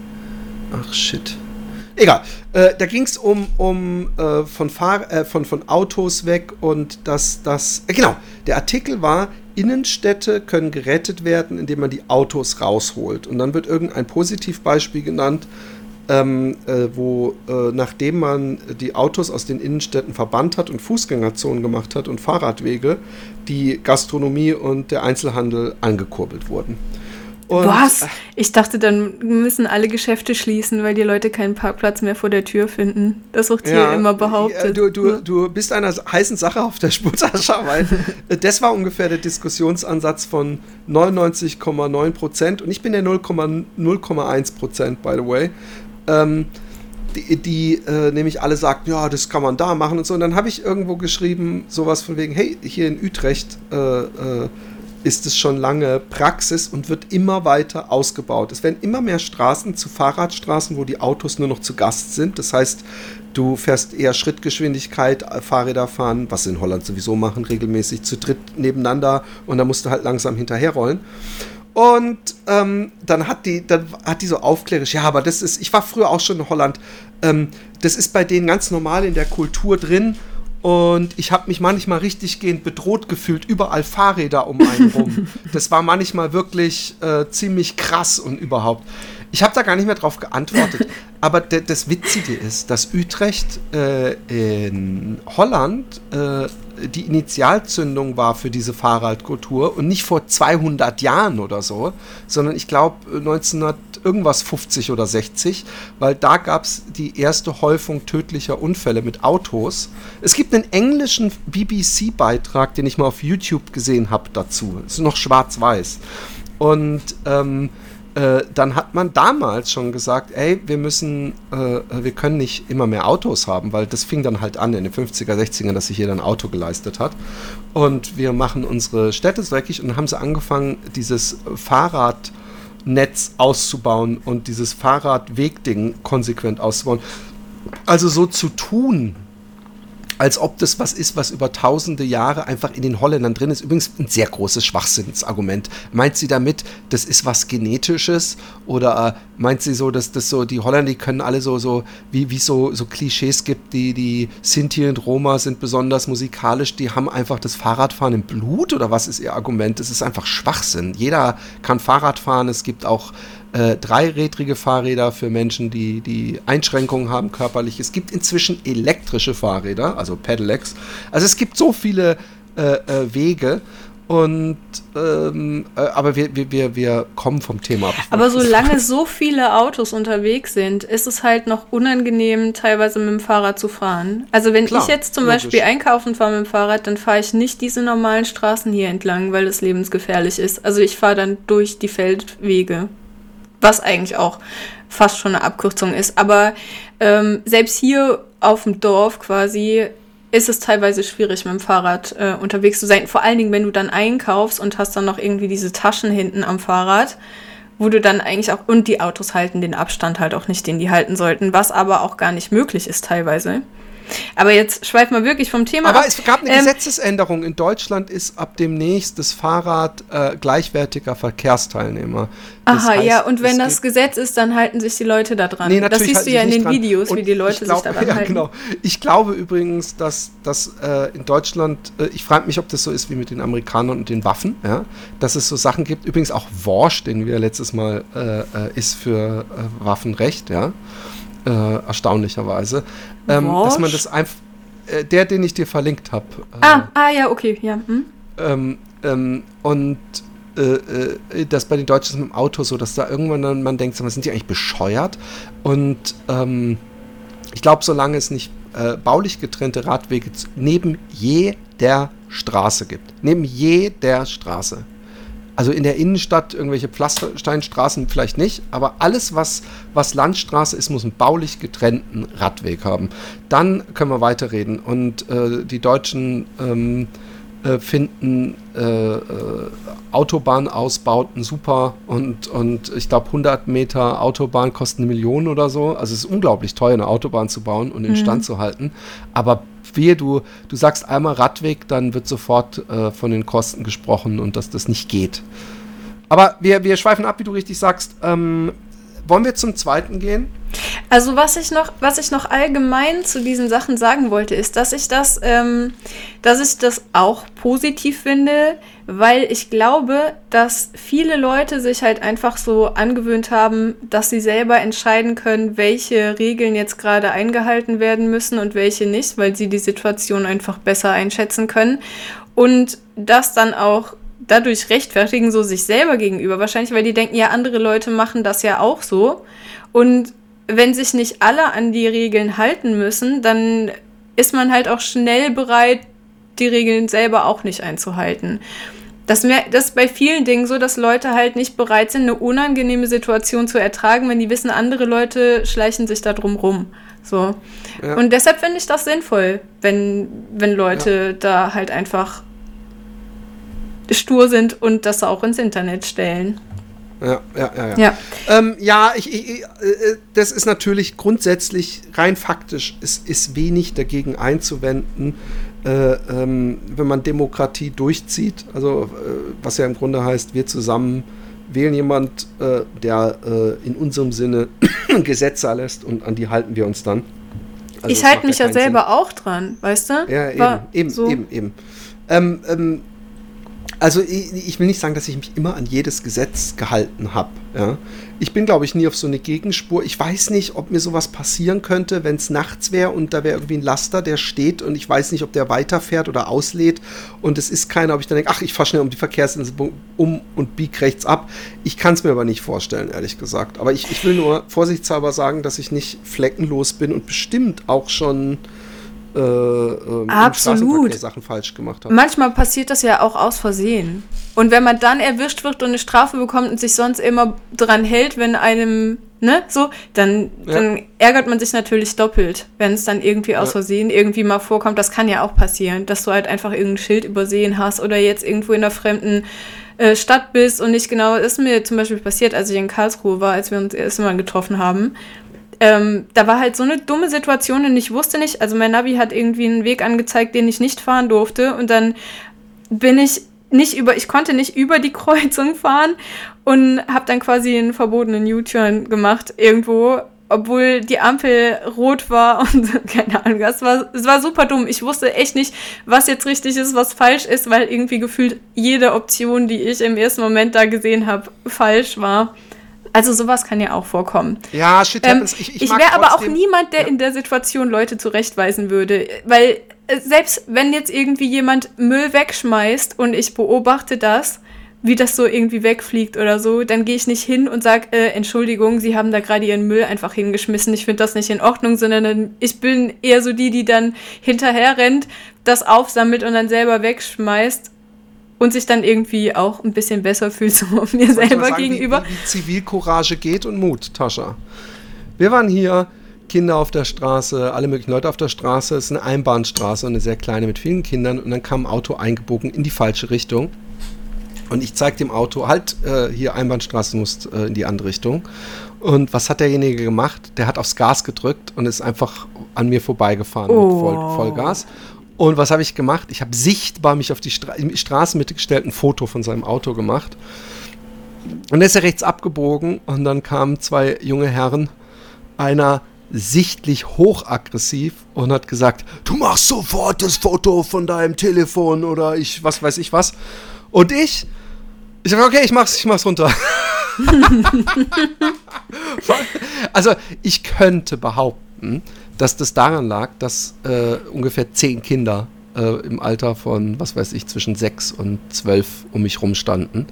Ach, shit. Egal. Äh, da ging es um, um äh, von, Fahr äh, von, von Autos weg und das, das. Äh, genau, der Artikel war, Innenstädte können gerettet werden, indem man die Autos rausholt. Und dann wird irgendein Positivbeispiel genannt, ähm, äh, wo äh, nachdem man die Autos aus den Innenstädten verbannt hat und Fußgängerzonen gemacht hat und Fahrradwege, die Gastronomie und der Einzelhandel angekurbelt wurden. Und Was? Ich dachte, dann müssen alle Geschäfte schließen, weil die Leute keinen Parkplatz mehr vor der Tür finden. Das wird hier ja, immer behauptet. Du, du, du bist einer heißen Sache auf der Spur, Sascha, weil das war ungefähr der Diskussionsansatz von 99,9 Prozent und ich bin der 0,1 Prozent, by the way. Ähm, die, die äh, nämlich alle sagten, ja, das kann man da machen und so. Und dann habe ich irgendwo geschrieben, sowas von wegen, hey, hier in Utrecht äh, äh, ist es schon lange Praxis und wird immer weiter ausgebaut. Es werden immer mehr Straßen zu Fahrradstraßen, wo die Autos nur noch zu Gast sind. Das heißt, du fährst eher Schrittgeschwindigkeit, äh, Fahrräder fahren, was sie in Holland sowieso machen, regelmäßig zu dritt nebeneinander und da musst du halt langsam hinterherrollen. Und ähm, dann hat die, dann hat die so aufklärisch, ja, aber das ist, ich war früher auch schon in Holland, ähm, das ist bei denen ganz normal in der Kultur drin und ich habe mich manchmal richtig gehend bedroht gefühlt, überall Fahrräder um einen rum. Das war manchmal wirklich äh, ziemlich krass und überhaupt. Ich habe da gar nicht mehr drauf geantwortet. Aber das Witzige ist, dass Utrecht äh, in Holland äh, die Initialzündung war für diese Fahrradkultur und nicht vor 200 Jahren oder so, sondern ich glaube 1900 irgendwas 50 oder 60, weil da gab es die erste Häufung tödlicher Unfälle mit Autos. Es gibt einen englischen BBC-Beitrag, den ich mal auf YouTube gesehen habe dazu. Es ist noch schwarz-weiß. Und ähm, äh, dann hat man damals schon gesagt, ey, wir müssen, äh, wir können nicht immer mehr Autos haben, weil das fing dann halt an in den 50er, 60er, dass sich jeder ein Auto geleistet hat. Und wir machen unsere Städte dreckig und haben sie angefangen, dieses Fahrradnetz auszubauen und dieses Fahrradwegding konsequent auszubauen. Also so zu tun, als ob das was ist, was über tausende Jahre einfach in den Holländern drin ist. Übrigens ein sehr großes Schwachsinnsargument. Meint sie damit, das ist was Genetisches? Oder äh, meint sie so, dass das so, die Holländer, die können alle so, so wie, wie so, so Klischees gibt, die, die Sinti und Roma sind besonders musikalisch, die haben einfach das Fahrradfahren im Blut? Oder was ist ihr Argument? Das ist einfach Schwachsinn. Jeder kann Fahrrad fahren. Es gibt auch äh, dreirädrige Fahrräder für Menschen, die, die Einschränkungen haben körperlich. Es gibt inzwischen elektrische Fahrräder, also Pedelecs. Also es gibt so viele äh, äh, Wege. Und ähm, äh, aber wir, wir, wir, wir kommen vom Thema ab. Aber solange so viele Autos unterwegs sind, ist es halt noch unangenehm, teilweise mit dem Fahrrad zu fahren. Also wenn Klar, ich jetzt zum logisch. Beispiel einkaufen fahre mit dem Fahrrad, dann fahre ich nicht diese normalen Straßen hier entlang, weil es lebensgefährlich ist. Also ich fahre dann durch die Feldwege Was eigentlich auch fast schon eine Abkürzung ist. Aber ähm, selbst hier auf dem Dorf quasi ist es teilweise schwierig, mit dem Fahrrad äh, unterwegs zu sein. Vor allen Dingen, wenn du dann einkaufst und hast dann noch irgendwie diese Taschen hinten am Fahrrad, wo du dann eigentlich auch, und die Autos halten den Abstand halt auch nicht, den die halten sollten, was aber auch gar nicht möglich ist teilweise. Aber jetzt schweifen wir wirklich vom Thema Aber ab. es gab eine ähm, Gesetzesänderung. In Deutschland ist ab demnächst das Fahrrad äh, gleichwertiger Verkehrsteilnehmer. Das aha, heißt, ja, und wenn das Geht, ist, dann halten sich die Leute da dran. Nee, das siehst du ja in den dran. Videos, und wie die Leute glaub, sich daran ja, halten. Genau. Ich glaube übrigens, dass, dass äh, in Deutschland, äh, ich frage mich, ob das so ist wie mit den Amerikanern und den Waffen, ja? dass es so Sachen gibt, übrigens auch Worsch, den wir letztes Mal äh, äh, ist für äh, Waffenrecht, ja äh, erstaunlicherweise. Ähm, dass man das einfach. Äh, der, den ich dir verlinkt habe. Äh, ah, ah, ja, okay, ja. Hm? Ähm, ähm, und äh, äh, das bei den Deutschen mit dem Auto so, dass da irgendwann dann man denkt, sind die eigentlich bescheuert? Und ähm, ich glaube, solange es nicht äh, baulich getrennte Radwege neben jeder Straße gibt, neben jeder Straße, also in der Innenstadt irgendwelche Pflastersteinstraßen vielleicht nicht, aber alles, was, was Landstraße ist, muss einen baulich getrennten Radweg haben. Dann können wir weiterreden. Und äh, die Deutschen ähm, äh, finden äh, äh Autobahnausbauten super und, und ich glaube 100 Meter Autobahn kosten eine Million oder so. Also es ist unglaublich teuer, eine Autobahn zu bauen und instand mhm. zu halten. Aber wehe, du, du sagst einmal Radweg, dann wird sofort äh, von den Kosten gesprochen und dass das nicht geht. Aber wir, wir schweifen ab, wie du richtig sagst. Ähm, wollen wir zum zweiten gehen? Also was ich noch, was ich noch allgemein zu diesen Sachen sagen wollte, ist, dass ich das, ähm, dass ich das auch positiv finde, weil ich glaube, dass viele Leute sich halt einfach so angewöhnt haben, dass sie selber entscheiden können, welche Regeln jetzt gerade eingehalten werden müssen und welche nicht, weil sie die Situation einfach besser einschätzen können und das dann auch dadurch rechtfertigen, so sich selber gegenüber. Wahrscheinlich, weil die denken, ja, andere Leute machen das ja auch so. Und wenn sich nicht alle an die Regeln halten müssen, dann ist man halt auch schnell bereit, die Regeln selber auch nicht einzuhalten. Das, das ist bei vielen Dingen so, dass Leute halt nicht bereit sind, eine unangenehme Situation zu ertragen, wenn die wissen, andere Leute schleichen sich da drum rum. So. Ja. Und deshalb finde ich das sinnvoll, wenn, wenn Leute ja. da halt einfach stur sind und das auch ins Internet stellen. Ja, ja, ja. Ja, ja. Ähm, ja ich, ich, äh, das ist natürlich grundsätzlich rein faktisch, es ist wenig dagegen einzuwenden, äh, ähm, wenn man Demokratie durchzieht. Also, äh, was ja im Grunde heißt, wir zusammen wählen jemand, äh, der äh, in unserem Sinne Gesetze erlässt und an die halten wir uns dann. Also, ich halte mich ja selber Sinn. auch dran, weißt du? Ja, eben, eben, so. eben, eben. Ähm, ähm, also ich, ich, will nicht sagen, dass ich mich immer an jedes Gesetz gehalten habe. Ja. Ich bin, glaube ich, nie auf so eine Gegenspur. Ich weiß nicht, ob mir sowas passieren könnte, wenn es nachts wäre und da wäre irgendwie ein Laster, der steht und ich weiß nicht, ob der weiterfährt oder auslädt und es ist keiner, ob ich dann denke, ach, ich fahre schnell um die Verkehrsinsel um und bieg rechts ab. Ich kann es mir aber nicht vorstellen, ehrlich gesagt. Aber ich, ich will nur vorsichtshalber sagen, dass ich nicht fleckenlos bin und bestimmt auch schon äh, äh, Absolut. Sachen falsch gemacht hat. Manchmal passiert das ja auch aus Versehen. Und wenn man dann erwischt wird und eine Strafe bekommt und sich sonst immer dran hält, wenn einem, ne, so, dann, ja. dann ärgert man sich natürlich doppelt, wenn es dann irgendwie aus ja. Versehen irgendwie mal vorkommt. Das kann ja auch passieren, dass du halt einfach irgendein Schild übersehen hast oder jetzt irgendwo in einer fremden äh, Stadt bist und nicht genau, ist mir zum Beispiel passiert, als ich in Karlsruhe war, als wir uns erst mal getroffen haben ähm, da war halt so eine dumme Situation und ich wusste nicht, also mein Navi hat irgendwie einen Weg angezeigt, den ich nicht fahren durfte und dann bin ich nicht über, ich konnte nicht über die Kreuzung fahren und habe dann quasi einen verbotenen U-Turn gemacht irgendwo, obwohl die Ampel rot war und keine Ahnung, es war, es war super dumm. Ich wusste echt nicht, was jetzt richtig ist, was falsch ist, weil irgendwie gefühlt jede Option, die ich im ersten Moment da gesehen habe, falsch war. Also sowas kann ja auch vorkommen. Ja, shit ähm, Ich, ich, ich wäre aber auch niemand, der ja. in der Situation Leute zurechtweisen würde. Weil äh, selbst wenn jetzt irgendwie jemand Müll wegschmeißt und ich beobachte das, wie das so irgendwie wegfliegt oder so, dann gehe ich nicht hin und sage, äh, Entschuldigung, Sie haben da gerade Ihren Müll einfach hingeschmissen, ich finde das nicht in Ordnung, sondern ich bin eher so die, die dann hinterher rennt, das aufsammelt und dann selber wegschmeißt und sich dann irgendwie auch ein bisschen besser fühlt so mir selber sagen, gegenüber. Wie, wie Zivilcourage geht und Mut, Tascha. Wir waren hier, Kinder auf der Straße, alle möglichen Leute auf der Straße. Es ist eine Einbahnstraße, eine sehr kleine mit vielen Kindern. Und dann kam ein Auto eingebogen in die falsche Richtung. Und ich zeige dem Auto, halt, äh, hier Einbahnstraße muss äh, in die andere Richtung. Und was hat derjenige gemacht? Der hat aufs Gas gedrückt und ist einfach an mir vorbeigefahren oh. mit Voll, Vollgas. Und was habe ich gemacht? Ich habe sichtbar mich auf die Stra Straßenmitte gestellt, ein Foto von seinem Auto gemacht. Und dann ist er rechts abgebogen und dann kamen zwei junge Herren. Einer sichtlich hochaggressiv und hat gesagt, du machst sofort das Foto von deinem Telefon oder ich, was weiß ich was. Und ich, ich sage, okay, ich mach's, ich mach's runter. also ich könnte behaupten, dass das daran lag, dass äh, ungefähr zehn Kinder äh, im Alter von, was weiß ich, zwischen sechs und zwölf um mich rumstanden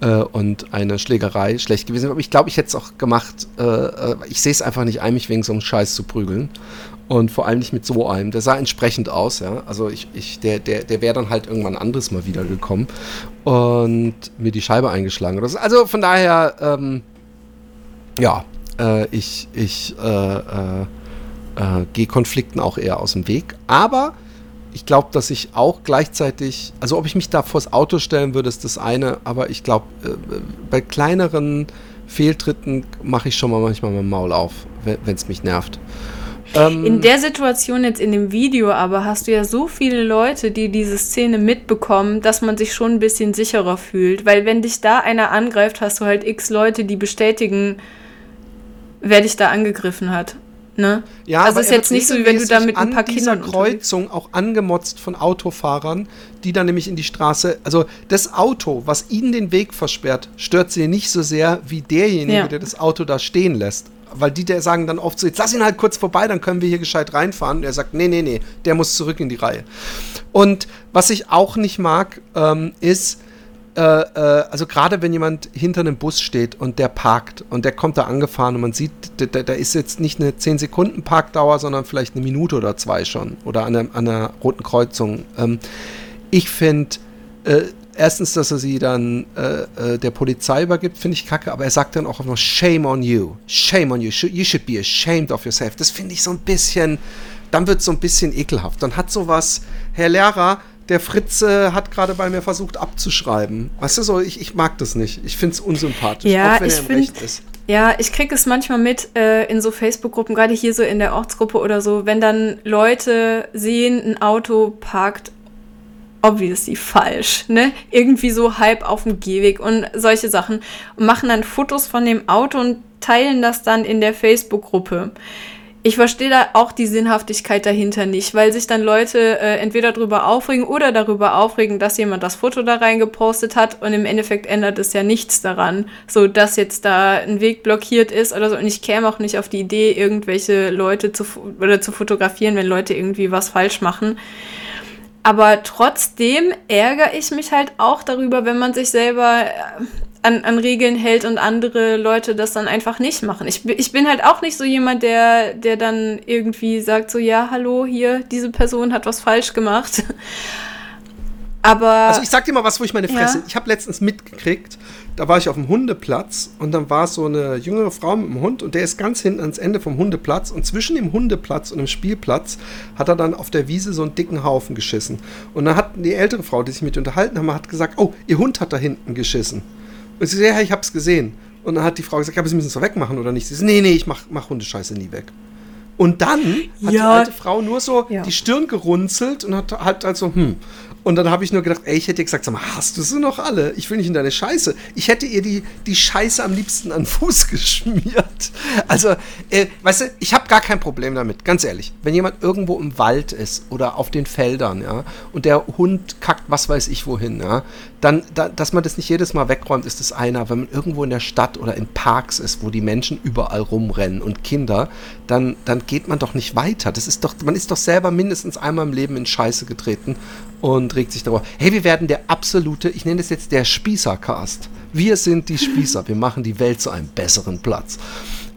äh, und eine Schlägerei schlecht gewesen wäre. Aber ich glaube, ich hätte es auch gemacht. Äh, äh, ich sehe es einfach nicht ein, mich wegen so einem Scheiß zu prügeln. Und vor allem nicht mit so einem. Der sah entsprechend aus, ja. Also ich, ich, der, der, der wäre dann halt irgendwann anderes mal wiedergekommen und mir die Scheibe eingeschlagen. Also von daher, ähm, ja, äh, ich, ich äh, äh, äh gehe Konflikten auch eher aus dem Weg. Aber ich glaube, dass ich auch gleichzeitig, also ob ich mich da vors Auto stellen würde, ist das eine, aber ich glaube, äh, bei kleineren Fehltritten mache ich schon mal manchmal mein Maul auf, wenn es mich nervt. Ähm, in der Situation jetzt in dem Video aber hast du ja so viele Leute, die diese Szene mitbekommen, dass man sich schon ein bisschen sicherer fühlt. Weil wenn dich da einer angreift, hast du halt x Leute, die bestätigen, wer dich da angegriffen hat. Ne? Ja, also ist jetzt nicht so, wie wenn du da mit ein paar Kindern Kreuzung auch angemotzt von Autofahrern, die dann nämlich in die Straße, also das Auto, was ihnen den Weg versperrt, stört sie nicht so sehr wie derjenige, ja. der das Auto da stehen lässt. Weil die der sagen dann oft so, jetzt lass ihn halt kurz vorbei, dann können wir hier gescheit reinfahren. Und er sagt, nee, nee, nee, der muss zurück in die Reihe. Und was ich auch nicht mag, ähm, ist, äh, äh, also gerade wenn jemand hinter einem Bus steht und der parkt und der kommt da angefahren und man sieht, da, ist jetzt nicht eine 10 Sekunden Parkdauer, sondern vielleicht eine Minute oder zwei schon oder an, einer, an einer roten Kreuzung. Ähm, ich finde, äh, erstens, dass er sie dann äh, äh, der Polizei übergibt, finde ich kacke, aber er sagt dann auch noch Shame on you, Shame on you, you should be ashamed of yourself. Das finde ich so ein bisschen, dann wird es so ein bisschen ekelhaft. Dann hat sowas, Herr Lehrer, der Fritze hat gerade bei mir versucht abzuschreiben. Weißt du so, ich, ich mag das nicht. Ich finde es unsympathisch, ja, auch wenn ich er im find, Recht ist. Ja, ich kriege es manchmal mit äh, in so Facebook-Gruppen, gerade hier so in der Ortsgruppe oder so, wenn dann Leute sehen, ein Auto parkt obviously falsch, ne? Irgendwie so halb auf dem Gehweg und solche Sachen und machen dann Fotos von dem Auto und teilen das dann in der Facebook-Gruppe ich verstehe da auch die Sinnhaftigkeit dahinter nicht, weil sich dann Leute äh, entweder darüber aufregen oder darüber aufregen, dass jemand das Foto da reingepostet hat und im Endeffekt ändert es ja nichts daran, so dass jetzt da ein Weg blockiert ist oder so. Und ich käme auch nicht auf die Idee, irgendwelche Leute zu oder zu fotografieren, wenn Leute irgendwie was falsch machen. Aber trotzdem ärgere ich mich halt auch darüber, wenn man sich selber äh, an, an Regeln hält und andere Leute das dann einfach nicht machen. Ich, ich bin halt auch nicht so jemand, der, der dann irgendwie sagt, so ja, hallo, hier, diese Person hat was falsch gemacht. Aber. Also ich sag dir mal was, wo ich meine Fresse. Ja. Ich habe letztens mitgekriegt, da war ich auf dem Hundeplatz und dann war so eine jüngere Frau mit einem Hund und der ist ganz hinten ans Ende vom Hundeplatz und zwischen dem Hundeplatz und dem Spielplatz hat er dann auf der Wiese so einen dicken Haufen geschissen. Und dann hat die ältere Frau, die sich mit unterhalten haben, hat gesagt, oh, ihr Hund hat da hinten geschissen. Und sie so, ja, ich hab's gesehen. Und dann hat die Frau gesagt, ja, aber Sie müssen es doch wegmachen, oder nicht? Sie so, nee, nee, ich mach, mach Hundescheiße nie weg. Und dann hat ja. die alte Frau nur so ja. die Stirn gerunzelt und hat halt also, hm, und dann habe ich nur gedacht, ey, ich hätte ihr gesagt, sag mal, hast du sie noch alle? Ich will nicht in deine Scheiße. Ich hätte ihr die, die Scheiße am liebsten an den Fuß geschmiert. Also, äh, weißt du, ich habe gar kein Problem damit, ganz ehrlich. Wenn jemand irgendwo im Wald ist oder auf den Feldern, ja, und der Hund kackt was weiß ich wohin, ja, dann, da, dass man das nicht jedes Mal wegräumt, ist das einer. Wenn man irgendwo in der Stadt oder in Parks ist, wo die Menschen überall rumrennen und Kinder, dann, dann geht man doch nicht weiter. Das ist doch, man ist doch selber mindestens einmal im Leben in Scheiße getreten und regt sich darüber. Hey, wir werden der absolute, ich nenne das jetzt der Spießercast. Wir sind die Spießer. Wir machen die Welt zu einem besseren Platz.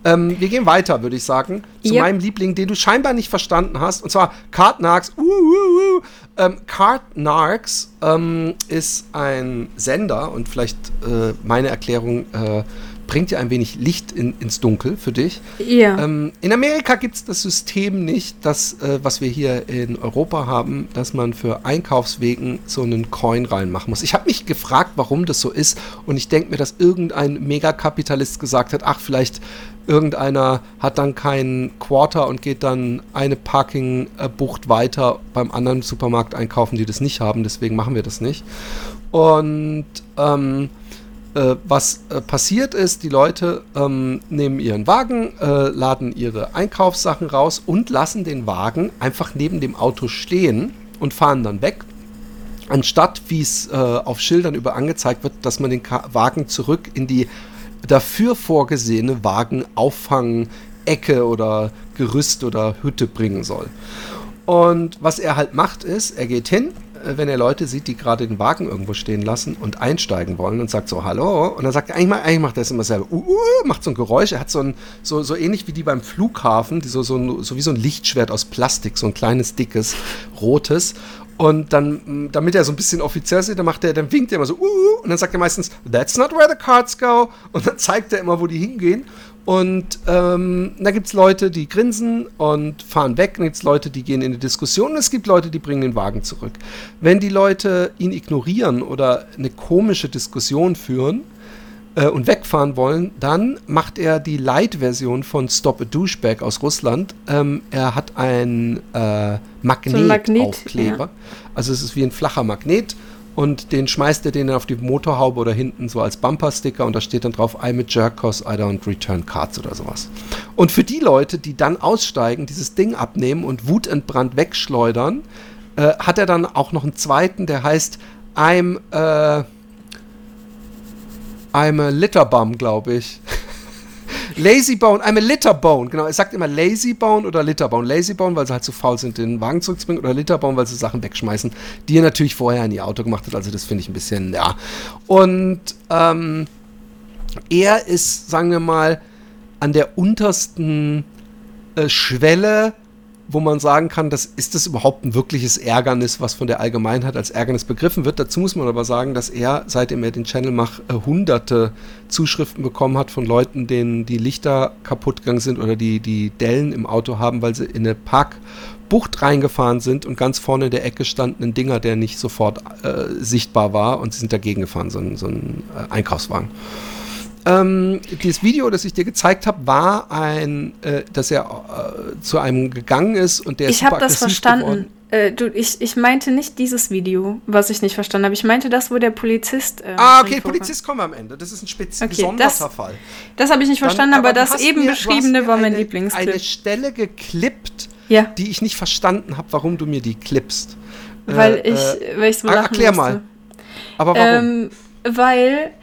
Ähm, wir gehen weiter, würde ich sagen. zu yep. meinem Liebling, den du scheinbar nicht verstanden hast, und zwar Cardnarks. Uh, uh, uh. Ähm, Cardnarks ähm, ist ein Sender und vielleicht äh, meine Erklärung äh, bringt ja ein wenig Licht in, ins Dunkel für dich. Ja. Ähm, in Amerika gibt es das System nicht, das, äh, was wir hier in Europa haben, dass man für Einkaufswegen so einen Coin reinmachen muss. Ich habe mich gefragt, warum das so ist und ich denke mir, dass irgendein Megakapitalist gesagt hat, ach, vielleicht irgendeiner hat dann keinen Quarter und geht dann eine Parking-Bucht weiter beim anderen Supermarkt einkaufen, die das nicht haben, deswegen machen wir das nicht. Und ähm, äh, was äh, passiert ist, die Leute ähm, nehmen ihren Wagen, äh, laden ihre Einkaufssachen raus und lassen den Wagen einfach neben dem Auto stehen und fahren dann weg. Anstatt, wie es äh, auf Schildern über angezeigt wird, dass man den Ka Wagen zurück in die dafür vorgesehene Wagenauffange-Ecke oder Gerüst oder Hütte bringen soll. Und was er halt macht, ist, er geht hin, äh, wenn er Leute sieht, die gerade den Wagen irgendwo stehen lassen und einsteigen wollen und sagt so, hallo. Und dann sagt er, eigentlich, eigentlich macht er das immer selber. Uh, uh, macht so ein Geräusch. Er hat so ein, so, so ähnlich wie die beim Flughafen, die so, so, so wie so ein Lichtschwert aus Plastik, so ein kleines, dickes, rotes. Und dann, damit er so ein bisschen offiziell sieht, dann macht er, dann winkt er immer so, uh, und dann sagt er meistens, that's not where the cards go. Und dann zeigt er immer, wo die hingehen. Und ähm, da gibt es Leute, die grinsen und fahren weg. Dann gibt es Leute, die gehen in eine Diskussion. Und es gibt Leute, die bringen den Wagen zurück. Wenn die Leute ihn ignorieren oder eine komische Diskussion führen, äh, und wegfahren wollen, dann macht er die Light-Version von Stop a Douchebag aus Russland. Ähm, er hat einen äh, Magnetaufkleber. So ja. Also es ist wie ein flacher Magnet und den schmeißt er den auf die Motorhaube oder hinten so als Bumper-Sticker und da steht dann drauf, I'm a jerk cause I don't return cards oder sowas. Und für die Leute, die dann aussteigen, dieses Ding abnehmen und wutentbrannt wegschleudern, äh, hat er dann auch noch einen zweiten, der heißt I'm äh, I'm a Litterbum, glaube ich. Lazybone, I'm a Litterbone. Genau, er sagt immer Lazybone oder Litterbone. Lazybone, weil sie halt zu faul sind, den Wagen zurückzubringen, oder Litterbone, weil sie Sachen wegschmeißen, die er natürlich vorher in ihr Auto gemacht hat. Also das finde ich ein bisschen, ja. Und ähm, er ist, sagen wir mal, an der untersten äh, Schwelle wo man sagen kann, das ist das überhaupt ein wirkliches Ärgernis, was von der Allgemeinheit als Ärgernis begriffen wird. Dazu muss man aber sagen, dass er, seitdem er den Channel macht, äh, hunderte Zuschriften bekommen hat von Leuten, denen die Lichter kaputt gegangen sind oder die, die Dellen im Auto haben, weil sie in eine Parkbucht reingefahren sind und ganz vorne in der Ecke stand ein Dinger, der nicht sofort äh, sichtbar war und sie sind dagegen gefahren, so ein, so ein äh, Einkaufswagen. Ähm, dieses Video, das ich dir gezeigt habe, war ein, äh, dass er äh, zu einem gegangen ist und der ich ist Ich habe das verstanden. Äh, du, ich, ich meinte nicht dieses Video, was ich nicht verstanden habe. Ich meinte das, wo der Polizist. Äh, ah, okay, Polizist kommen wir am Ende. Das ist ein speziell okay, besonderer das, Fall. Das habe ich nicht verstanden, Dann, aber, aber das eben mir, beschriebene war mein Lieblingsclip. Eine Stelle geklippt, ja. die ich nicht verstanden habe, warum du mir die klippst. Weil äh, ich, weil ich so lachen Erklär musste. mal. Aber warum? Ähm, weil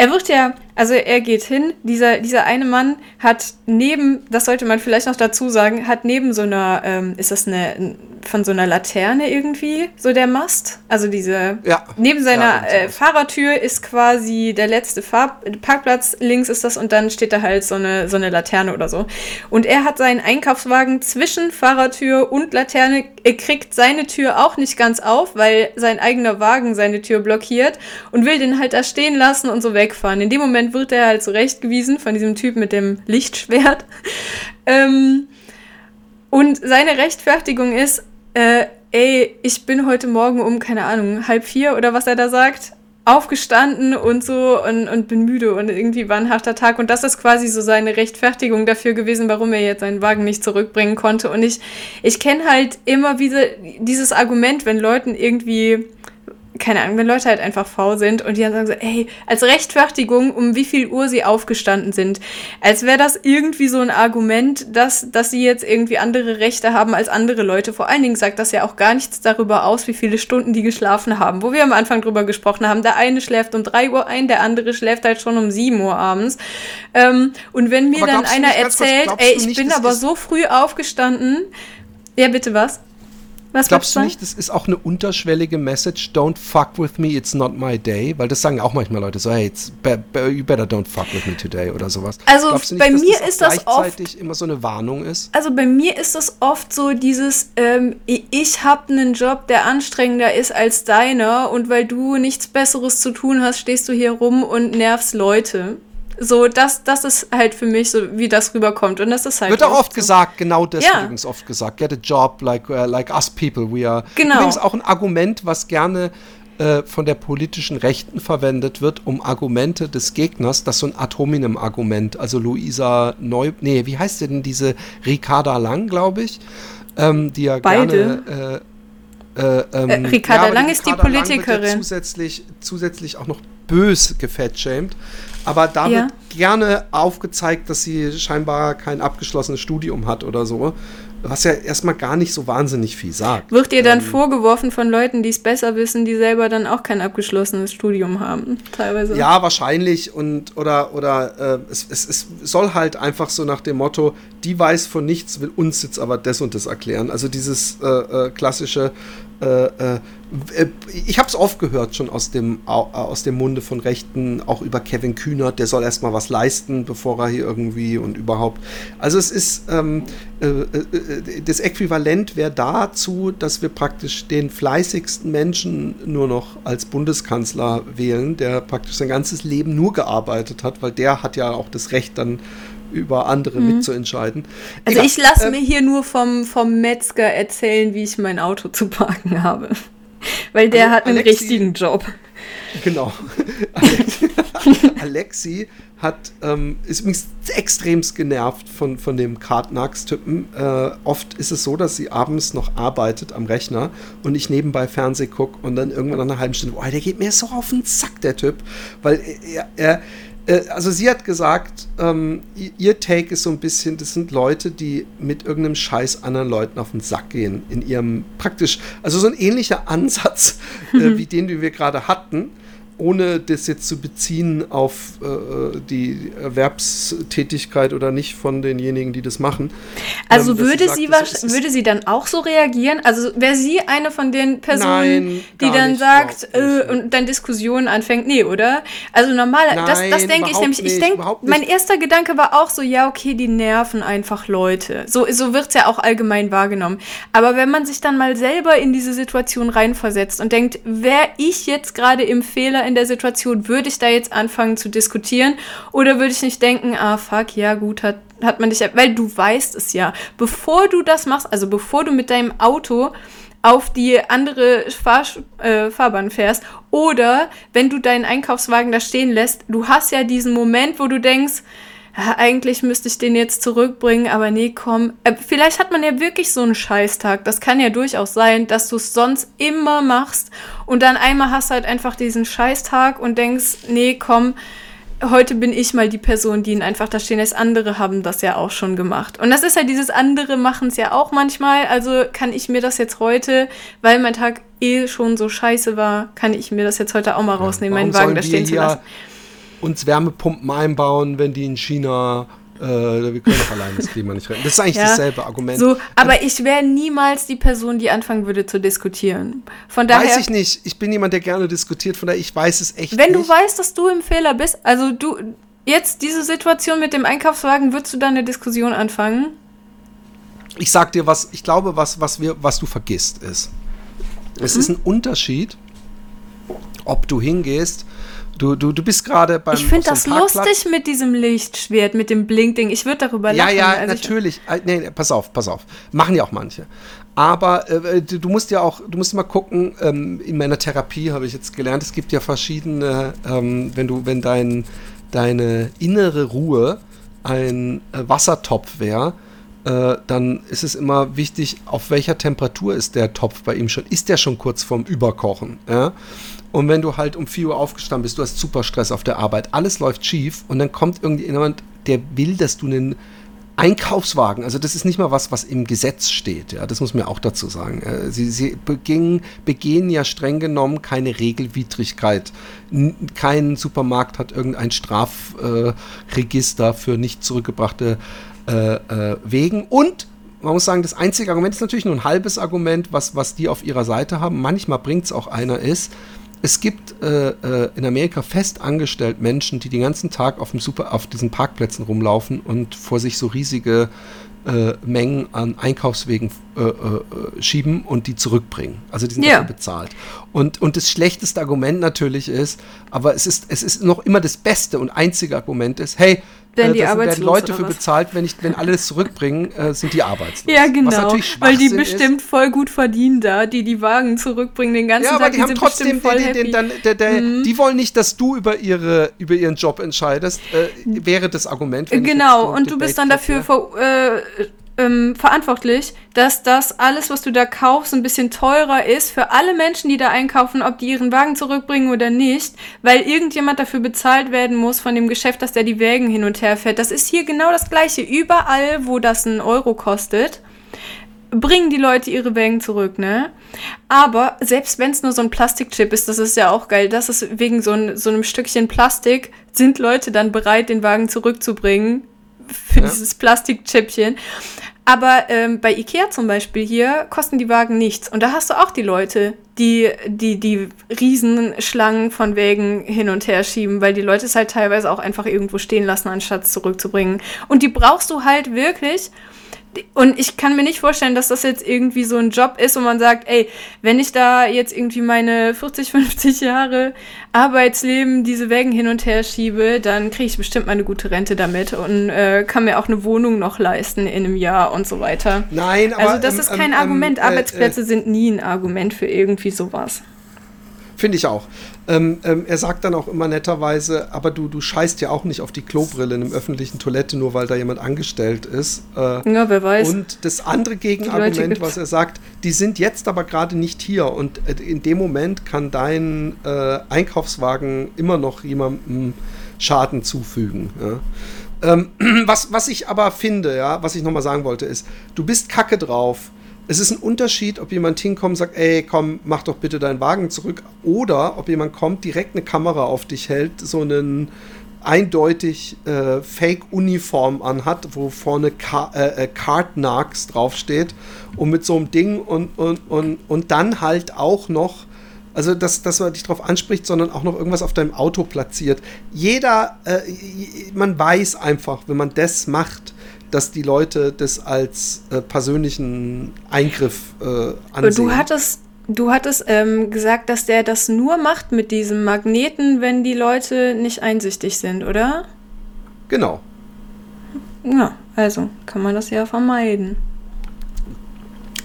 er wird ja, also er geht hin, dieser, dieser eine Mann hat neben, das sollte man vielleicht noch dazu sagen, hat neben so einer, ähm, ist das eine, von so einer Laterne irgendwie, so der Mast? Also diese, ja. neben seiner ja, äh, Fahrertür ist quasi der letzte Fahr Parkplatz, links ist das und dann steht da halt so eine, so eine Laterne oder so. Und er hat seinen Einkaufswagen zwischen Fahrertür und Laterne, er kriegt seine Tür auch nicht ganz auf, weil sein eigener Wagen seine Tür blockiert und will den halt da stehen lassen und so wegfahren. In dem Moment wird er halt zurechtgewiesen von diesem Typ mit dem Lichtschwert. ähm, und seine Rechtfertigung ist, äh, ey, ich bin heute Morgen um, keine Ahnung, halb vier oder was er da sagt, aufgestanden und so und, und bin müde und irgendwie war ein harter Tag. Und das ist quasi so seine Rechtfertigung dafür gewesen, warum er jetzt seinen Wagen nicht zurückbringen konnte. Und ich, ich kenne halt immer wieder dieses Argument, wenn Leuten irgendwie keine Ahnung, wenn Leute halt einfach faul sind und die dann sagen so, ey, als Rechtfertigung, um wie viel Uhr sie aufgestanden sind. Als wäre das irgendwie so ein Argument, dass, dass sie jetzt irgendwie andere Rechte haben als andere Leute. Vor allen Dingen sagt das ja auch gar nichts darüber aus, wie viele Stunden die geschlafen haben. Wo wir am Anfang drüber gesprochen haben, der eine schläft um drei Uhr ein, der andere schläft halt schon um sieben Uhr abends. Ähm, und wenn mir dann einer erzählt, ey, ich bin aber so früh aufgestanden, ja, bitte was? Was Glaubst du nicht, das ist auch eine unterschwellige Message? Don't fuck with me, it's not my day. Weil das sagen auch manchmal Leute so, hey, it's be be you better don't fuck with me today oder sowas. Also nicht, bei mir das ist das oft immer so eine Warnung ist. Also bei mir ist das oft so dieses, ähm, ich habe einen Job, der anstrengender ist als deiner und weil du nichts Besseres zu tun hast, stehst du hier rum und nervst Leute. So, das, das ist halt für mich so, wie das rüberkommt. Und das ist halt. Wird auch oft so. gesagt, genau das ja. übrigens oft gesagt. Get a job like, uh, like us people. We are. Genau. Übrigens auch ein Argument, was gerne äh, von der politischen Rechten verwendet wird, um Argumente des Gegners, das ist so ein Atominem-Argument. Also Luisa Neu. Nee, wie heißt denn diese Ricarda Lang, glaube ich? Ähm, die ja Beide. gerne. Äh, äh, ähm, Ricarda ja, Lang ist die Politikerin. Ja zusätzlich, zusätzlich auch noch bös gefettshamed. Aber da ja. wird gerne aufgezeigt, dass sie scheinbar kein abgeschlossenes Studium hat oder so. Was ja erstmal gar nicht so wahnsinnig viel sagt. Wird ihr dann ähm, vorgeworfen von Leuten, die es besser wissen, die selber dann auch kein abgeschlossenes Studium haben, teilweise? Ja, wahrscheinlich. Und oder oder äh, es, es, es soll halt einfach so nach dem Motto, die weiß von nichts, will uns jetzt aber das und das erklären. Also dieses äh, äh, klassische ich habe es oft gehört schon aus dem, aus dem Munde von Rechten, auch über Kevin Kühnert, der soll erstmal was leisten, bevor er hier irgendwie und überhaupt. Also es ist ähm, äh, äh, das Äquivalent wäre dazu, dass wir praktisch den fleißigsten Menschen nur noch als Bundeskanzler wählen, der praktisch sein ganzes Leben nur gearbeitet hat, weil der hat ja auch das Recht dann über andere mhm. mitzuentscheiden. Also Egal. ich lasse ähm, mir hier nur vom, vom Metzger erzählen, wie ich mein Auto zu parken habe. Weil der also hat einen Alexi, richtigen Job. Genau. Alexi hat, ähm, ist übrigens extremst genervt von, von dem Kartnax-Typen. Äh, oft ist es so, dass sie abends noch arbeitet am Rechner und ich nebenbei Fernseh gucke und dann irgendwann nach einer halben Stunde, boah, der geht mir so auf den Zack, der Typ. Weil er, er also sie hat gesagt, ähm, ihr Take ist so ein bisschen, das sind Leute, die mit irgendeinem Scheiß anderen Leuten auf den Sack gehen. In ihrem praktisch, also so ein ähnlicher Ansatz äh, wie den, den wir gerade hatten ohne das jetzt zu beziehen auf äh, die Erwerbstätigkeit oder nicht von denjenigen, die das machen. Also ähm, würde sie, sagt, ist, würde sie dann auch so reagieren? Also wäre sie eine von den Personen, Nein, die dann nicht, sagt äh, und dann Diskussionen anfängt? Nee, oder? Also normal, Nein, das, das denke ich nämlich. ich denke, mein erster Gedanke war auch so, ja, okay, die nerven einfach Leute. So, so wird es ja auch allgemein wahrgenommen. Aber wenn man sich dann mal selber in diese Situation reinversetzt und denkt, wäre ich jetzt gerade im Fehler in der Situation, würde ich da jetzt anfangen zu diskutieren oder würde ich nicht denken, ah fuck, ja gut, hat, hat man dich, weil du weißt es ja. Bevor du das machst, also bevor du mit deinem Auto auf die andere Fahr äh, Fahrbahn fährst oder wenn du deinen Einkaufswagen da stehen lässt, du hast ja diesen Moment, wo du denkst, ja, eigentlich müsste ich den jetzt zurückbringen, aber nee, komm. Äh, vielleicht hat man ja wirklich so einen Scheißtag. Das kann ja durchaus sein, dass du es sonst immer machst und dann einmal hast du halt einfach diesen Scheißtag und denkst, nee, komm, heute bin ich mal die Person, die ihn einfach da stehen lässt. Andere haben das ja auch schon gemacht. Und das ist halt dieses andere machen es ja auch manchmal. Also kann ich mir das jetzt heute, weil mein Tag eh schon so scheiße war, kann ich mir das jetzt heute auch mal rausnehmen, ja, meinen Wagen da stehen zu lassen uns Wärmepumpen einbauen, wenn die in China äh, wir können doch allein das Klima nicht retten. Das ist eigentlich ja, dasselbe Argument. So, aber ich wäre niemals die Person, die anfangen würde zu diskutieren. Von daher. Weiß ich nicht. Ich bin jemand, der gerne diskutiert, von daher ich weiß es echt wenn nicht. Wenn du weißt, dass du im Fehler bist, also du, jetzt diese Situation mit dem Einkaufswagen, würdest du da eine Diskussion anfangen? Ich sag dir, was, ich glaube, was, was, wir, was du vergisst, ist. Es mhm. ist ein Unterschied, ob du hingehst Du, du, du bist gerade beim. Ich finde das lustig mit diesem Lichtschwert, mit dem Blinkding. Ich würde darüber lachen. Ja, ja, also natürlich. Äh, nee, pass auf, pass auf. Machen ja auch manche. Aber äh, du, du, musst ja auch, du musst mal gucken, ähm, in meiner Therapie habe ich jetzt gelernt, es gibt ja verschiedene, ähm, wenn du, wenn dein, deine innere Ruhe ein äh, Wassertopf wäre, äh, dann ist es immer wichtig, auf welcher Temperatur ist der Topf bei ihm schon. Ist der schon kurz vorm Überkochen? Ja? Und wenn du halt um 4 Uhr aufgestanden bist, du hast super Stress auf der Arbeit, alles läuft schief und dann kommt irgendjemand, der will, dass du einen Einkaufswagen, also das ist nicht mal was, was im Gesetz steht, ja, das muss man auch dazu sagen. Äh, sie, sie begingen, begehen ja streng genommen keine Regelwidrigkeit. Kein Supermarkt hat irgendein Strafregister für nicht zurückgebrachte äh, äh, Wegen und man muss sagen, das einzige Argument ist natürlich nur ein halbes Argument, was, was die auf ihrer Seite haben. Manchmal bringt es auch einer, ist, es gibt äh, äh, in Amerika fest angestellt Menschen, die den ganzen Tag auf, dem Super, auf diesen Parkplätzen rumlaufen und vor sich so riesige äh, Mengen an Einkaufswegen äh, äh, schieben und die zurückbringen. Also die sind ja. dafür bezahlt. Und, und das schlechteste Argument natürlich ist, aber es ist, es ist noch immer das beste und einzige Argument ist, hey, denn äh, die werden Leute für bezahlt, wenn, ich, wenn alle es zurückbringen, äh, sind die arbeitslos. Ja, genau. Weil die bestimmt ist. voll gut verdienen da, die die Wagen zurückbringen den ganzen ja, Tag. Aber die, die haben trotzdem, voll den, den, dann, der, der, mhm. die wollen nicht, dass du über, ihre, über ihren Job entscheidest, äh, wäre das Argument. genau, und du bist dann dafür äh, ähm, verantwortlich, dass das alles, was du da kaufst, ein bisschen teurer ist für alle Menschen, die da einkaufen, ob die ihren Wagen zurückbringen oder nicht, weil irgendjemand dafür bezahlt werden muss von dem Geschäft, dass der die Wägen hin und her fährt. Das ist hier genau das Gleiche. Überall, wo das einen Euro kostet, bringen die Leute ihre Wägen zurück, ne? Aber selbst wenn es nur so ein Plastikchip ist, das ist ja auch geil, das ist wegen so, ein, so einem Stückchen Plastik, sind Leute dann bereit, den Wagen zurückzubringen für ja. dieses Plastikchippchen. Aber ähm, bei Ikea zum Beispiel hier kosten die Wagen nichts. Und da hast du auch die Leute, die die, die Riesenschlangen von Wägen hin und her schieben, weil die Leute es halt teilweise auch einfach irgendwo stehen lassen, anstatt es zurückzubringen. Und die brauchst du halt wirklich, und ich kann mir nicht vorstellen, dass das jetzt irgendwie so ein Job ist, wo man sagt, ey, wenn ich da jetzt irgendwie meine 40, 50 Jahre Arbeitsleben diese Wägen hin und her schiebe, dann kriege ich bestimmt mal eine gute Rente damit und äh, kann mir auch eine Wohnung noch leisten in einem Jahr und so weiter. Nein, aber. Also das ähm, ist kein ähm, Argument. Ähm, Arbeitsplätze äh, sind nie ein Argument für irgendwie sowas. Finde ich auch. Ähm, ähm, er sagt dann auch immer netterweise, aber du, du scheißt ja auch nicht auf die Klobrille in einem öffentlichen Toilette, nur weil da jemand angestellt ist. Äh, ja, wer weiß. Und das andere Gegenargument, was er sagt, die sind jetzt aber gerade nicht hier und äh, in dem Moment kann dein äh, Einkaufswagen immer noch jemandem Schaden zufügen. Ja? Ähm, was, was ich aber finde, ja, was ich nochmal sagen wollte, ist, du bist kacke drauf es ist ein Unterschied, ob jemand hinkommt und sagt, ey, komm, mach doch bitte deinen Wagen zurück, oder ob jemand kommt, direkt eine Kamera auf dich hält, so einen eindeutig äh, Fake-Uniform anhat, wo vorne Ka äh, äh, Card Narcs draufsteht und mit so einem Ding und, und, und, und dann halt auch noch, also dass, dass man dich darauf anspricht, sondern auch noch irgendwas auf deinem Auto platziert. Jeder, äh, man weiß einfach, wenn man das macht, dass die Leute das als äh, persönlichen Eingriff äh, ansehen. Du hattest, du hattest ähm, gesagt, dass der das nur macht mit diesem Magneten, wenn die Leute nicht einsichtig sind, oder? Genau. Ja, also kann man das ja vermeiden.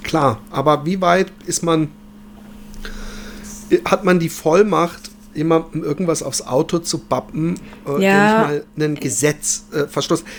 Klar, aber wie weit ist man, hat man die Vollmacht, jemandem irgendwas aufs Auto zu bappen, äh, ja. mal ein Gesetz äh.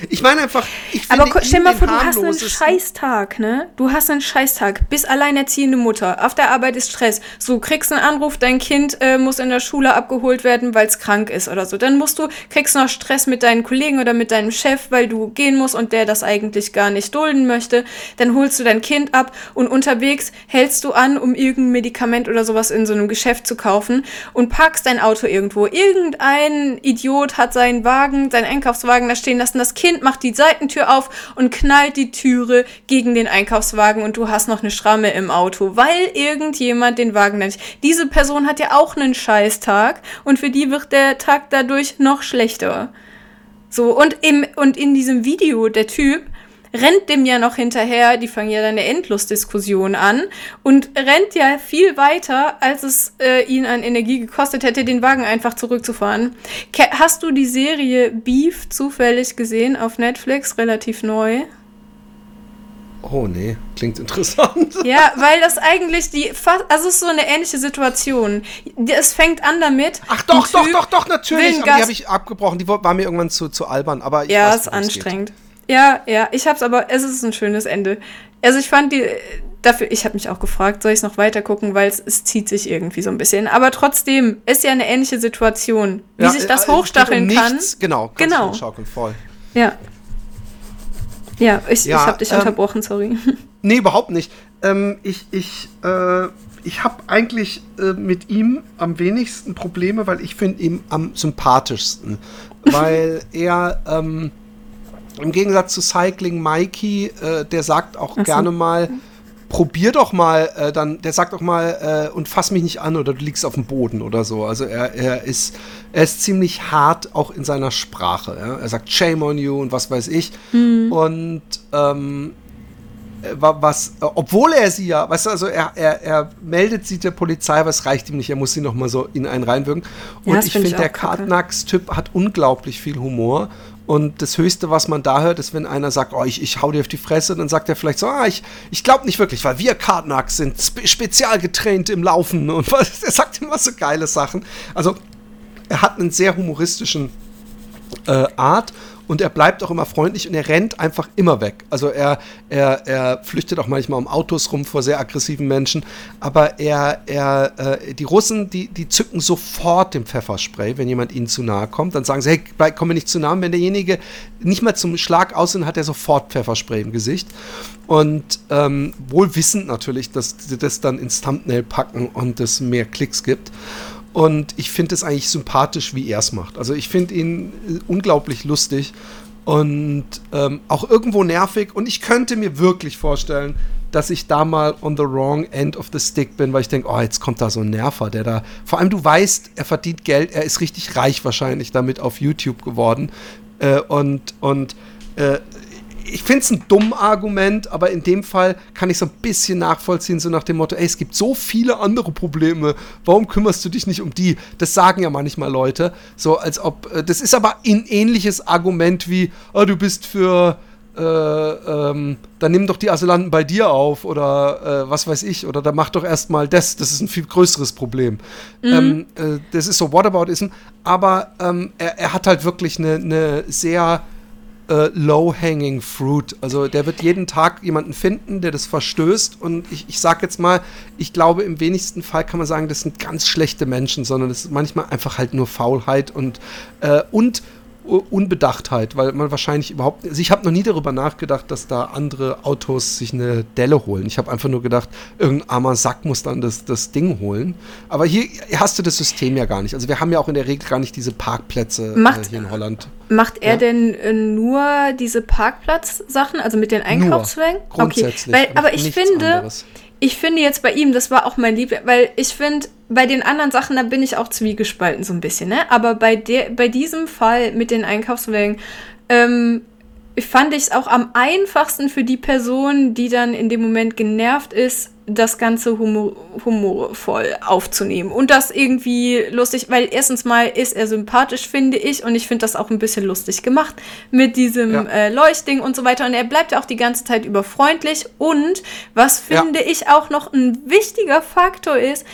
Ich meine einfach, ich finde Aber stell mal vor, du hast einen Scheißtag, ne? Du hast einen Scheißtag, bist alleinerziehende Mutter, auf der Arbeit ist Stress, so kriegst einen Anruf, dein Kind äh, muss in der Schule abgeholt werden, weil es krank ist oder so. Dann musst du, kriegst noch Stress mit deinen Kollegen oder mit deinem Chef, weil du gehen musst und der das eigentlich gar nicht dulden möchte. Dann holst du dein Kind ab und unterwegs hältst du an, um irgendein Medikament oder sowas in so einem Geschäft zu kaufen und packst dein Auto irgendwo. Irgendein Idiot hat seinen Wagen, seinen Einkaufswagen da stehen lassen. Das Kind macht die Seitentür auf und knallt die Türe gegen den Einkaufswagen und du hast noch eine Schramme im Auto, weil irgendjemand den Wagen nicht. Diese Person hat ja auch einen Scheißtag und für die wird der Tag dadurch noch schlechter. So, und im, und in diesem Video, der Typ, rennt dem ja noch hinterher, die fangen ja dann eine Endlosdiskussion an und rennt ja viel weiter, als es äh, ihn an Energie gekostet hätte, den Wagen einfach zurückzufahren. Ke hast du die Serie Beef zufällig gesehen auf Netflix, relativ neu? Oh nee, klingt interessant. Ja, weil das eigentlich die also es ist so eine ähnliche Situation. Es fängt an damit. Ach doch, doch, doch, doch, natürlich. Aber die habe ich abgebrochen. Die war mir irgendwann zu, zu albern. Aber ich ja, weiß, ist anstrengend. Geht. Ja, ja, ich hab's aber, es ist ein schönes Ende. Also ich fand die, dafür, ich habe mich auch gefragt, soll ich es noch weiter gucken, weil es, zieht sich irgendwie so ein bisschen. Aber trotzdem ist ja eine ähnliche Situation, wie ja, sich das äh, hochstacheln um kann. Nichts, genau, genau. Hochschaukeln, voll. Ja. Ja, ich, ja, ich habe dich ähm, unterbrochen, sorry. Nee, überhaupt nicht. Ähm, ich ich, äh, ich habe eigentlich äh, mit ihm am wenigsten Probleme, weil ich finde ihn am sympathischsten. weil er, ähm, Im Gegensatz zu Cycling Mikey, äh, der sagt auch so. gerne mal, probier doch mal, äh, dann, der sagt doch mal, äh, und fass mich nicht an oder du liegst auf dem Boden oder so. Also er, er, ist, er ist ziemlich hart auch in seiner Sprache. Ja? Er sagt Shame on you und was weiß ich. Mhm. Und ähm, äh, was, äh, obwohl er sie ja, weißt du, also er, er, er meldet sie der Polizei, aber es reicht ihm nicht, er muss sie noch mal so in einen reinwirken. Und ja, ich finde, der Kartnax-Typ hat unglaublich viel Humor und das Höchste, was man da hört, ist, wenn einer sagt, oh, ich, ich hau dir auf die Fresse, dann sagt er vielleicht so, ah, ich, ich glaube nicht wirklich, weil wir Kartnacks sind spe spezial getraint im Laufen und was, er sagt immer so geile Sachen. Also er hat einen sehr humoristischen äh, Art und er bleibt auch immer freundlich und er rennt einfach immer weg. Also er, er, er flüchtet auch manchmal um Autos rum vor sehr aggressiven Menschen, aber er, er, äh, die Russen, die, die zücken sofort den Pfefferspray, wenn jemand ihnen zu nahe kommt. Dann sagen sie, hey, bleib, komm mir nicht zu nahe. Wenn derjenige nicht mal zum Schlag aussehen, hat er sofort Pfefferspray im Gesicht. Und ähm, wohl wissend natürlich, dass sie das dann ins Thumbnail packen und es mehr Klicks gibt. Und ich finde es eigentlich sympathisch, wie er es macht. Also ich finde ihn äh, unglaublich lustig und ähm, auch irgendwo nervig. Und ich könnte mir wirklich vorstellen, dass ich da mal on the wrong end of the stick bin, weil ich denke, oh, jetzt kommt da so ein Nerver, der da. Vor allem, du weißt, er verdient Geld, er ist richtig reich wahrscheinlich damit auf YouTube geworden. Äh, und und äh, ich finde es ein dumm Argument, aber in dem Fall kann ich so ein bisschen nachvollziehen, so nach dem Motto, ey, es gibt so viele andere Probleme, warum kümmerst du dich nicht um die? Das sagen ja manchmal Leute, so als ob, äh, das ist aber ein ähnliches Argument wie, oh, du bist für, äh, ähm, dann nimm doch die Asylanten bei dir auf oder äh, was weiß ich, oder dann mach doch erstmal das, das ist ein viel größeres Problem. Mhm. Ähm, äh, das ist so Whataboutism, aber ähm, er, er, hat halt wirklich eine, eine sehr äh, low-hanging fruit. Also der wird jeden Tag jemanden finden, der das verstößt. Und ich, ich sage jetzt mal, ich glaube, im wenigsten Fall kann man sagen, das sind ganz schlechte Menschen, sondern das ist manchmal einfach halt nur Faulheit und, äh, und Unbedachtheit, weil man wahrscheinlich überhaupt. Also ich habe noch nie darüber nachgedacht, dass da andere Autos sich eine Delle holen. Ich habe einfach nur gedacht, irgendein armer Sack muss dann das, das Ding holen. Aber hier hast du das System ja gar nicht. Also wir haben ja auch in der Regel gar nicht diese Parkplätze äh, macht, äh, hier in Holland. Macht er ja? denn äh, nur diese Parkplatzsachen, also mit den Einkaufswagen? Grundsätzlich. Okay, weil, aber ich finde. Anderes ich finde jetzt bei ihm, das war auch mein Liebling, weil ich finde, bei den anderen Sachen, da bin ich auch zwiegespalten so ein bisschen, ne? Aber bei, der, bei diesem Fall mit den Einkaufswagen, ähm, fand ich es auch am einfachsten für die Person, die dann in dem Moment genervt ist, das Ganze humor humorvoll aufzunehmen und das irgendwie lustig, weil erstens mal ist er sympathisch, finde ich, und ich finde das auch ein bisschen lustig gemacht mit diesem ja. äh, Leuchtding und so weiter. Und er bleibt ja auch die ganze Zeit über freundlich. Und was finde ja. ich auch noch ein wichtiger Faktor ist,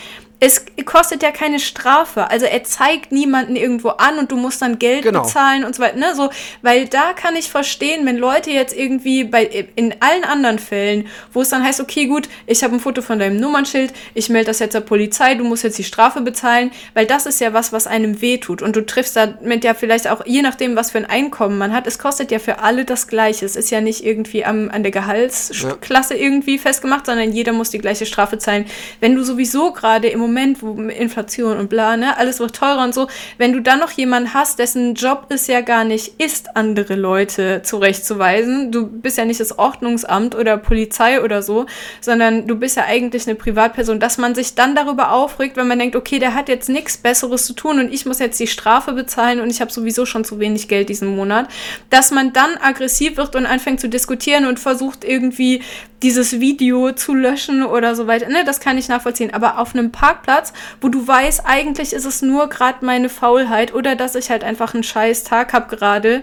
es kostet ja keine Strafe. Also er zeigt niemanden irgendwo an und du musst dann Geld genau. bezahlen und so weiter. Ne? So, weil da kann ich verstehen, wenn Leute jetzt irgendwie bei in allen anderen Fällen, wo es dann heißt, okay, gut, ich habe ein Foto von deinem Nummernschild, ich melde das jetzt der Polizei, du musst jetzt die Strafe bezahlen, weil das ist ja was, was einem wehtut. Und du triffst damit ja vielleicht auch, je nachdem, was für ein Einkommen man hat, es kostet ja für alle das Gleiche. Es ist ja nicht irgendwie am, an der Gehaltsklasse ja. irgendwie festgemacht, sondern jeder muss die gleiche Strafe zahlen. Wenn du sowieso gerade im Moment Moment, wo Inflation und bla, ne, alles wird teurer und so, wenn du dann noch jemanden hast, dessen Job es ja gar nicht ist, andere Leute zurechtzuweisen, du bist ja nicht das Ordnungsamt oder Polizei oder so, sondern du bist ja eigentlich eine Privatperson, dass man sich dann darüber aufregt, wenn man denkt, okay, der hat jetzt nichts Besseres zu tun und ich muss jetzt die Strafe bezahlen und ich habe sowieso schon zu wenig Geld diesen Monat, dass man dann aggressiv wird und anfängt zu diskutieren und versucht irgendwie dieses Video zu löschen oder so weiter. Ne, das kann ich nachvollziehen. Aber auf einem Parkplatz, wo du weißt, eigentlich ist es nur gerade meine Faulheit oder dass ich halt einfach einen scheiß Tag habe gerade,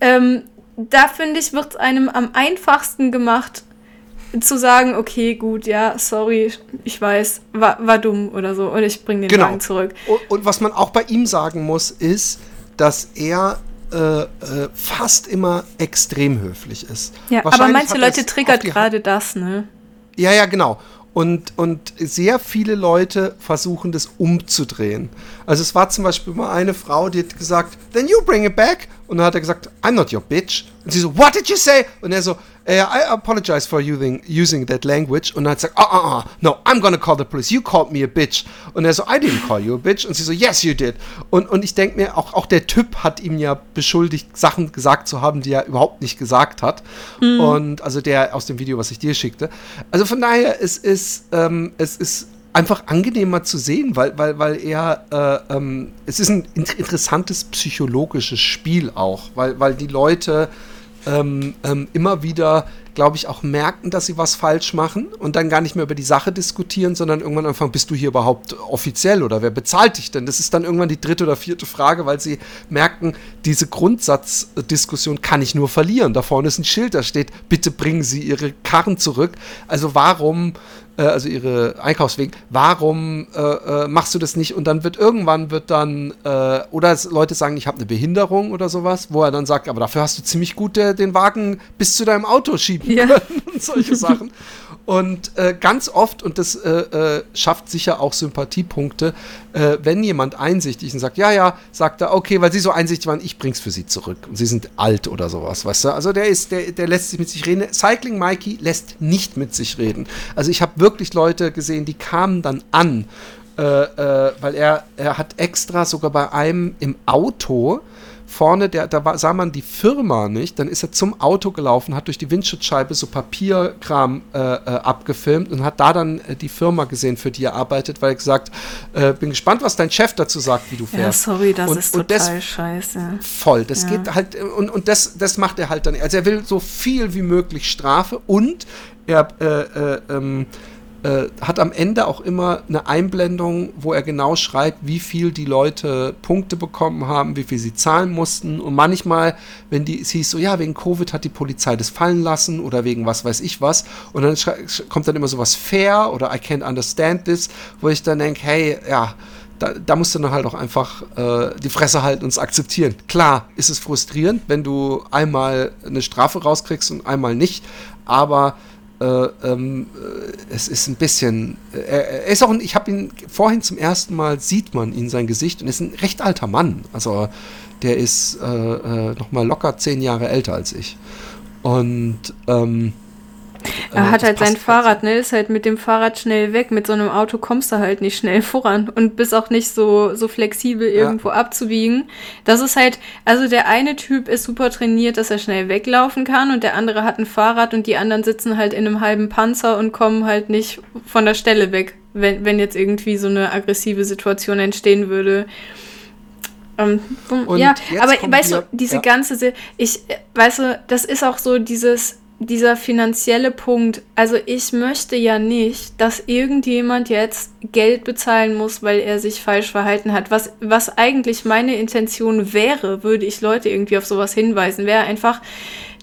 ähm, da finde ich, wird es einem am einfachsten gemacht, zu sagen, okay, gut, ja, sorry, ich weiß, war, war dumm oder so, oder ich bringe den genau. Wagen zurück. Und, und was man auch bei ihm sagen muss, ist, dass er äh, äh, fast immer extrem höflich ist. Ja, aber manche Leute triggert gerade das, ne? Ja, ja, genau. Und, und sehr viele Leute versuchen das umzudrehen. Also es war zum Beispiel mal eine Frau, die hat gesagt, then you bring it back. Und dann hat er gesagt, I'm not your bitch. Und sie so, what did you say? Und er so, uh, I apologize for using, using that language. Und dann hat sie gesagt, ah, ah, ah, no, I'm gonna call the police. You called me a bitch. Und er so, I didn't call you a bitch. Und sie so, yes, you did. Und, und ich denke mir, auch, auch der Typ hat ihm ja beschuldigt, Sachen gesagt zu haben, die er überhaupt nicht gesagt hat. Mhm. Und also der aus dem Video, was ich dir schickte. Also von daher, es ist, ähm, es ist einfach angenehmer zu sehen, weil, weil, weil er, äh, ähm, es ist ein interessantes psychologisches Spiel auch, weil, weil die Leute ähm, ähm, immer wieder, glaube ich, auch merken, dass sie was falsch machen und dann gar nicht mehr über die Sache diskutieren, sondern irgendwann anfangen, bist du hier überhaupt offiziell oder wer bezahlt dich denn? Das ist dann irgendwann die dritte oder vierte Frage, weil sie merken, diese Grundsatzdiskussion kann ich nur verlieren. Da vorne ist ein Schild, da steht, bitte bringen Sie Ihre Karren zurück. Also warum äh, also ihre Einkaufswegen, warum äh, äh, machst du das nicht? Und dann wird irgendwann wird dann, äh, oder Leute sagen, ich habe eine Behinderung oder sowas, wo er dann sagt, aber dafür hast du ziemlich gut der, den Wagen bis zu deinem Auto schieben ja. können und solche Sachen. Und äh, ganz oft, und das äh, äh, schafft sicher auch Sympathiepunkte, äh, wenn jemand einsichtig und sagt, ja, ja, sagt er, okay, weil sie so einsichtig waren, ich bring's für sie zurück. Und sie sind alt oder sowas, weißt du? Also der ist, der, der lässt sich mit sich reden. Cycling Mikey lässt nicht mit sich reden. Also ich habe wirklich Leute gesehen, die kamen dann an, äh, äh, weil er, er hat extra sogar bei einem im Auto vorne, der, da war, sah man die Firma nicht, dann ist er zum Auto gelaufen, hat durch die Windschutzscheibe so Papierkram äh, äh, abgefilmt und hat da dann äh, die Firma gesehen, für die er arbeitet, weil er gesagt, äh, bin gespannt, was dein Chef dazu sagt, wie du fährst. Ja, sorry, das und, ist total das, scheiße. Voll, das ja. geht halt, und, und das, das macht er halt dann, also er will so viel wie möglich Strafe und er, äh, äh, ähm, äh, hat am Ende auch immer eine Einblendung, wo er genau schreibt, wie viel die Leute Punkte bekommen haben, wie viel sie zahlen mussten. Und manchmal, wenn die, es hieß so, ja, wegen Covid hat die Polizei das fallen lassen oder wegen was weiß ich was. Und dann kommt dann immer sowas fair oder I can't understand this, wo ich dann denke, hey, ja, da, da, musst du dann halt auch einfach äh, die Fresse halten und es akzeptieren. Klar ist es frustrierend, wenn du einmal eine Strafe rauskriegst und einmal nicht, aber äh, ähm, äh, es ist ein bisschen. Äh, er ist auch ein, ich habe ihn vorhin zum ersten Mal sieht man ihn sein Gesicht und ist ein recht alter Mann. Also der ist äh, äh noch mal locker zehn Jahre älter als ich. Und ähm, er hat halt sein Fahrrad, ne? Ist halt mit dem Fahrrad schnell weg. Mit so einem Auto kommst du halt nicht schnell voran und bist auch nicht so, so flexibel irgendwo ja. abzubiegen. Das ist halt, also der eine Typ ist super trainiert, dass er schnell weglaufen kann und der andere hat ein Fahrrad und die anderen sitzen halt in einem halben Panzer und kommen halt nicht von der Stelle weg, wenn, wenn jetzt irgendwie so eine aggressive Situation entstehen würde. Ähm, ja, aber weißt du, diese ja. ganze, ich, weißt du, das ist auch so dieses, dieser finanzielle Punkt, also ich möchte ja nicht, dass irgendjemand jetzt Geld bezahlen muss, weil er sich falsch verhalten hat. Was, was eigentlich meine Intention wäre, würde ich Leute irgendwie auf sowas hinweisen, wäre einfach,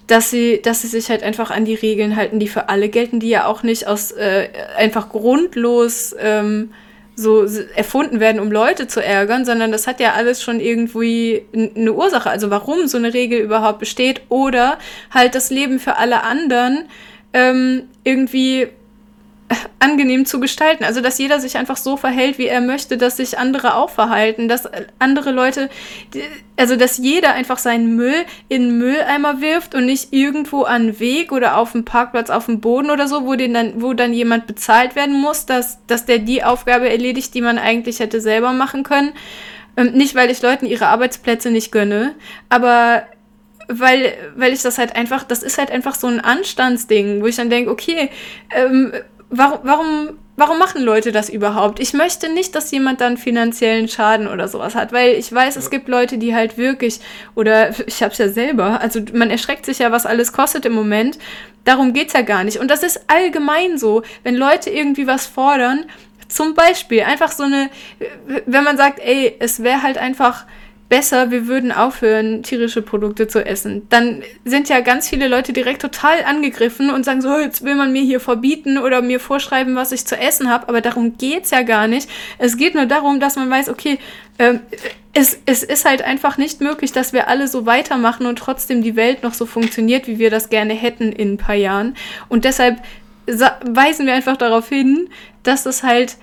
dass sie, dass sie sich halt einfach an die Regeln halten, die für alle gelten, die ja auch nicht aus äh, einfach grundlos ähm, so erfunden werden, um Leute zu ärgern, sondern das hat ja alles schon irgendwie eine Ursache. Also warum so eine Regel überhaupt besteht oder halt das Leben für alle anderen ähm, irgendwie angenehm zu gestalten. Also, dass jeder sich einfach so verhält, wie er möchte, dass sich andere auch verhalten, dass andere Leute, also, dass jeder einfach seinen Müll in den Mülleimer wirft und nicht irgendwo an Weg oder auf dem Parkplatz auf dem Boden oder so, wo, den dann, wo dann jemand bezahlt werden muss, dass, dass der die Aufgabe erledigt, die man eigentlich hätte selber machen können. Ähm, nicht, weil ich Leuten ihre Arbeitsplätze nicht gönne, aber weil, weil ich das halt einfach, das ist halt einfach so ein Anstandsding, wo ich dann denke, okay, ähm, warum, warum, warum machen Leute das überhaupt? Ich möchte nicht, dass jemand dann finanziellen Schaden oder sowas hat, weil ich weiß, es gibt Leute, die halt wirklich, oder ich hab's ja selber, also man erschreckt sich ja, was alles kostet im Moment. Darum geht's ja gar nicht. Und das ist allgemein so, wenn Leute irgendwie was fordern, zum Beispiel einfach so eine, wenn man sagt, ey, es wäre halt einfach besser, wir würden aufhören, tierische Produkte zu essen. Dann sind ja ganz viele Leute direkt total angegriffen und sagen so, jetzt will man mir hier verbieten oder mir vorschreiben, was ich zu essen habe. Aber darum geht es ja gar nicht. Es geht nur darum, dass man weiß, okay, äh, es, es ist halt einfach nicht möglich, dass wir alle so weitermachen und trotzdem die Welt noch so funktioniert, wie wir das gerne hätten in ein paar Jahren. Und deshalb weisen wir einfach darauf hin, dass es halt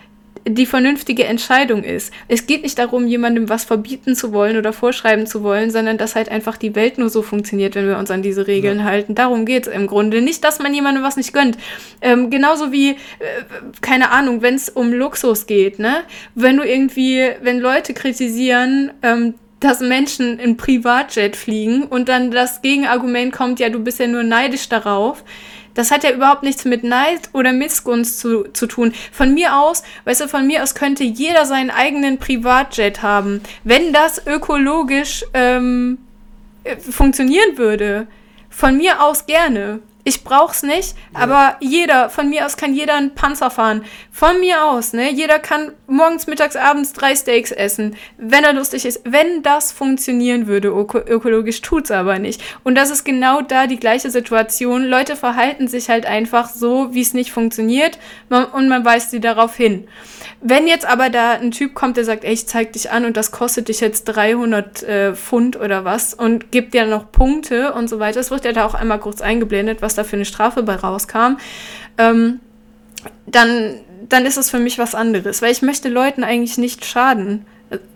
die vernünftige Entscheidung ist. Es geht nicht darum, jemandem was verbieten zu wollen oder vorschreiben zu wollen, sondern dass halt einfach die Welt nur so funktioniert, wenn wir uns an diese Regeln ja. halten. Darum geht es im Grunde. Nicht, dass man jemandem was nicht gönnt. Ähm, genauso wie, äh, keine Ahnung, wenn es um Luxus geht, ne? Wenn du irgendwie, wenn Leute kritisieren, ähm, dass Menschen in Privatjet fliegen und dann das Gegenargument kommt, ja, du bist ja nur neidisch darauf das hat ja überhaupt nichts mit Neid oder Missgunst zu, zu tun. Von mir aus, weißt du, von mir aus könnte jeder seinen eigenen Privatjet haben. Wenn das ökologisch ähm, äh, funktionieren würde. Von mir aus gerne. Ich brauch's nicht, ja. aber jeder, von mir aus kann jeder einen Panzer fahren. Von mir aus, ne? Jeder kann morgens, mittags, abends drei Steaks essen, wenn er lustig ist. Wenn das funktionieren würde, öko ökologisch tut's aber nicht. Und das ist genau da die gleiche Situation. Leute verhalten sich halt einfach so, wie es nicht funktioniert und man weist sie darauf hin. Wenn jetzt aber da ein Typ kommt, der sagt, ey, ich zeig dich an und das kostet dich jetzt 300 äh, Pfund oder was und gibt dir noch Punkte und so weiter, es wird ja da auch einmal kurz eingeblendet, was da für eine Strafe bei rauskam, ähm, dann, dann ist es für mich was anderes, weil ich möchte Leuten eigentlich nicht schaden.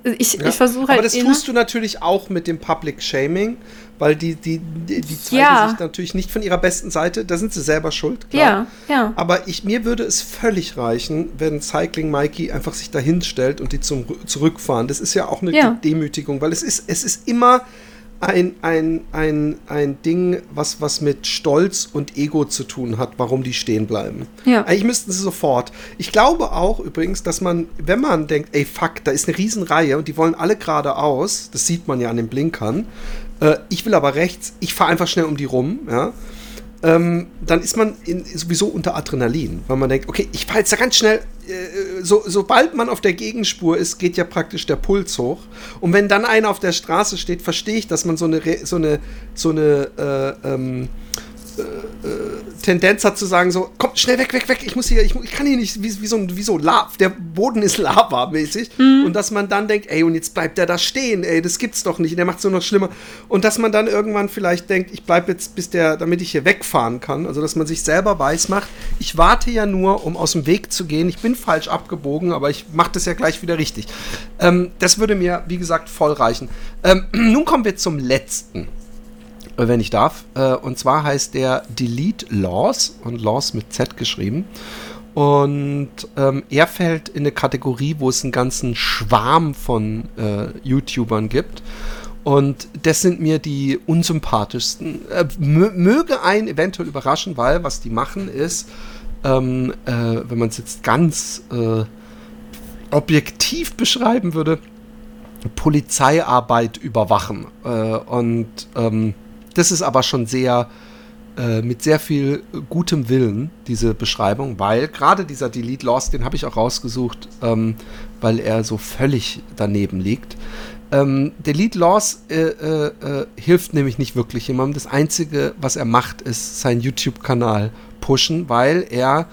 Ich, ja. ich versuche halt. Aber das tust du natürlich auch mit dem Public Shaming weil die, die, die, die zeigen ja. sich natürlich nicht von ihrer besten Seite. Da sind sie selber schuld, klar. Ja, ja. Aber ich, mir würde es völlig reichen, wenn Cycling Mikey einfach sich dahin stellt und die zum zurückfahren. Das ist ja auch eine ja. Demütigung, weil es ist, es ist immer ein, ein, ein, ein Ding, was, was mit Stolz und Ego zu tun hat, warum die stehen bleiben. Ja. Eigentlich müssten sie sofort. Ich glaube auch übrigens, dass man, wenn man denkt, ey fuck, da ist eine Riesenreihe und die wollen alle geradeaus, das sieht man ja an den Blinkern, äh, ich will aber rechts, ich fahre einfach schnell um die rum, ja. Ähm, dann ist man in, sowieso unter Adrenalin, weil man denkt, okay, ich fahre jetzt da ganz schnell, so, sobald man auf der Gegenspur ist, geht ja praktisch der Puls hoch. Und wenn dann einer auf der Straße steht, verstehe ich, dass man so eine, so eine, so eine äh, ähm, äh, äh, Tendenz hat zu sagen so, komm, schnell weg, weg, weg, ich muss hier, ich, ich kann hier nicht, wie, wie so, wie so Lava, der Boden ist Lava-mäßig. Mhm. Und dass man dann denkt, ey, und jetzt bleibt der da stehen, ey, das gibt's doch nicht, der macht es nur noch schlimmer. Und dass man dann irgendwann vielleicht denkt, ich bleib jetzt, bis der, damit ich hier wegfahren kann, also dass man sich selber weiß macht, ich warte ja nur, um aus dem Weg zu gehen, ich bin falsch abgebogen, aber ich mache das ja gleich wieder richtig. Ähm, das würde mir, wie gesagt, voll reichen. Ähm, nun kommen wir zum letzten äh, wenn ich darf. Äh, und zwar heißt der Delete Laws und Laws mit Z geschrieben. Und ähm, er fällt in eine Kategorie, wo es einen ganzen Schwarm von äh, YouTubern gibt. Und das sind mir die unsympathischsten. Äh, möge einen eventuell überraschen, weil was die machen ist, ähm, äh, wenn man es jetzt ganz äh, objektiv beschreiben würde, Polizeiarbeit überwachen. Äh, und ähm, das ist aber schon sehr äh, mit sehr viel gutem Willen, diese Beschreibung, weil gerade dieser Delete Lost, den habe ich auch rausgesucht, ähm, weil er so völlig daneben liegt. Ähm, Delete Loss äh, äh, äh, hilft nämlich nicht wirklich jemandem. Das Einzige, was er macht, ist seinen YouTube-Kanal pushen, weil er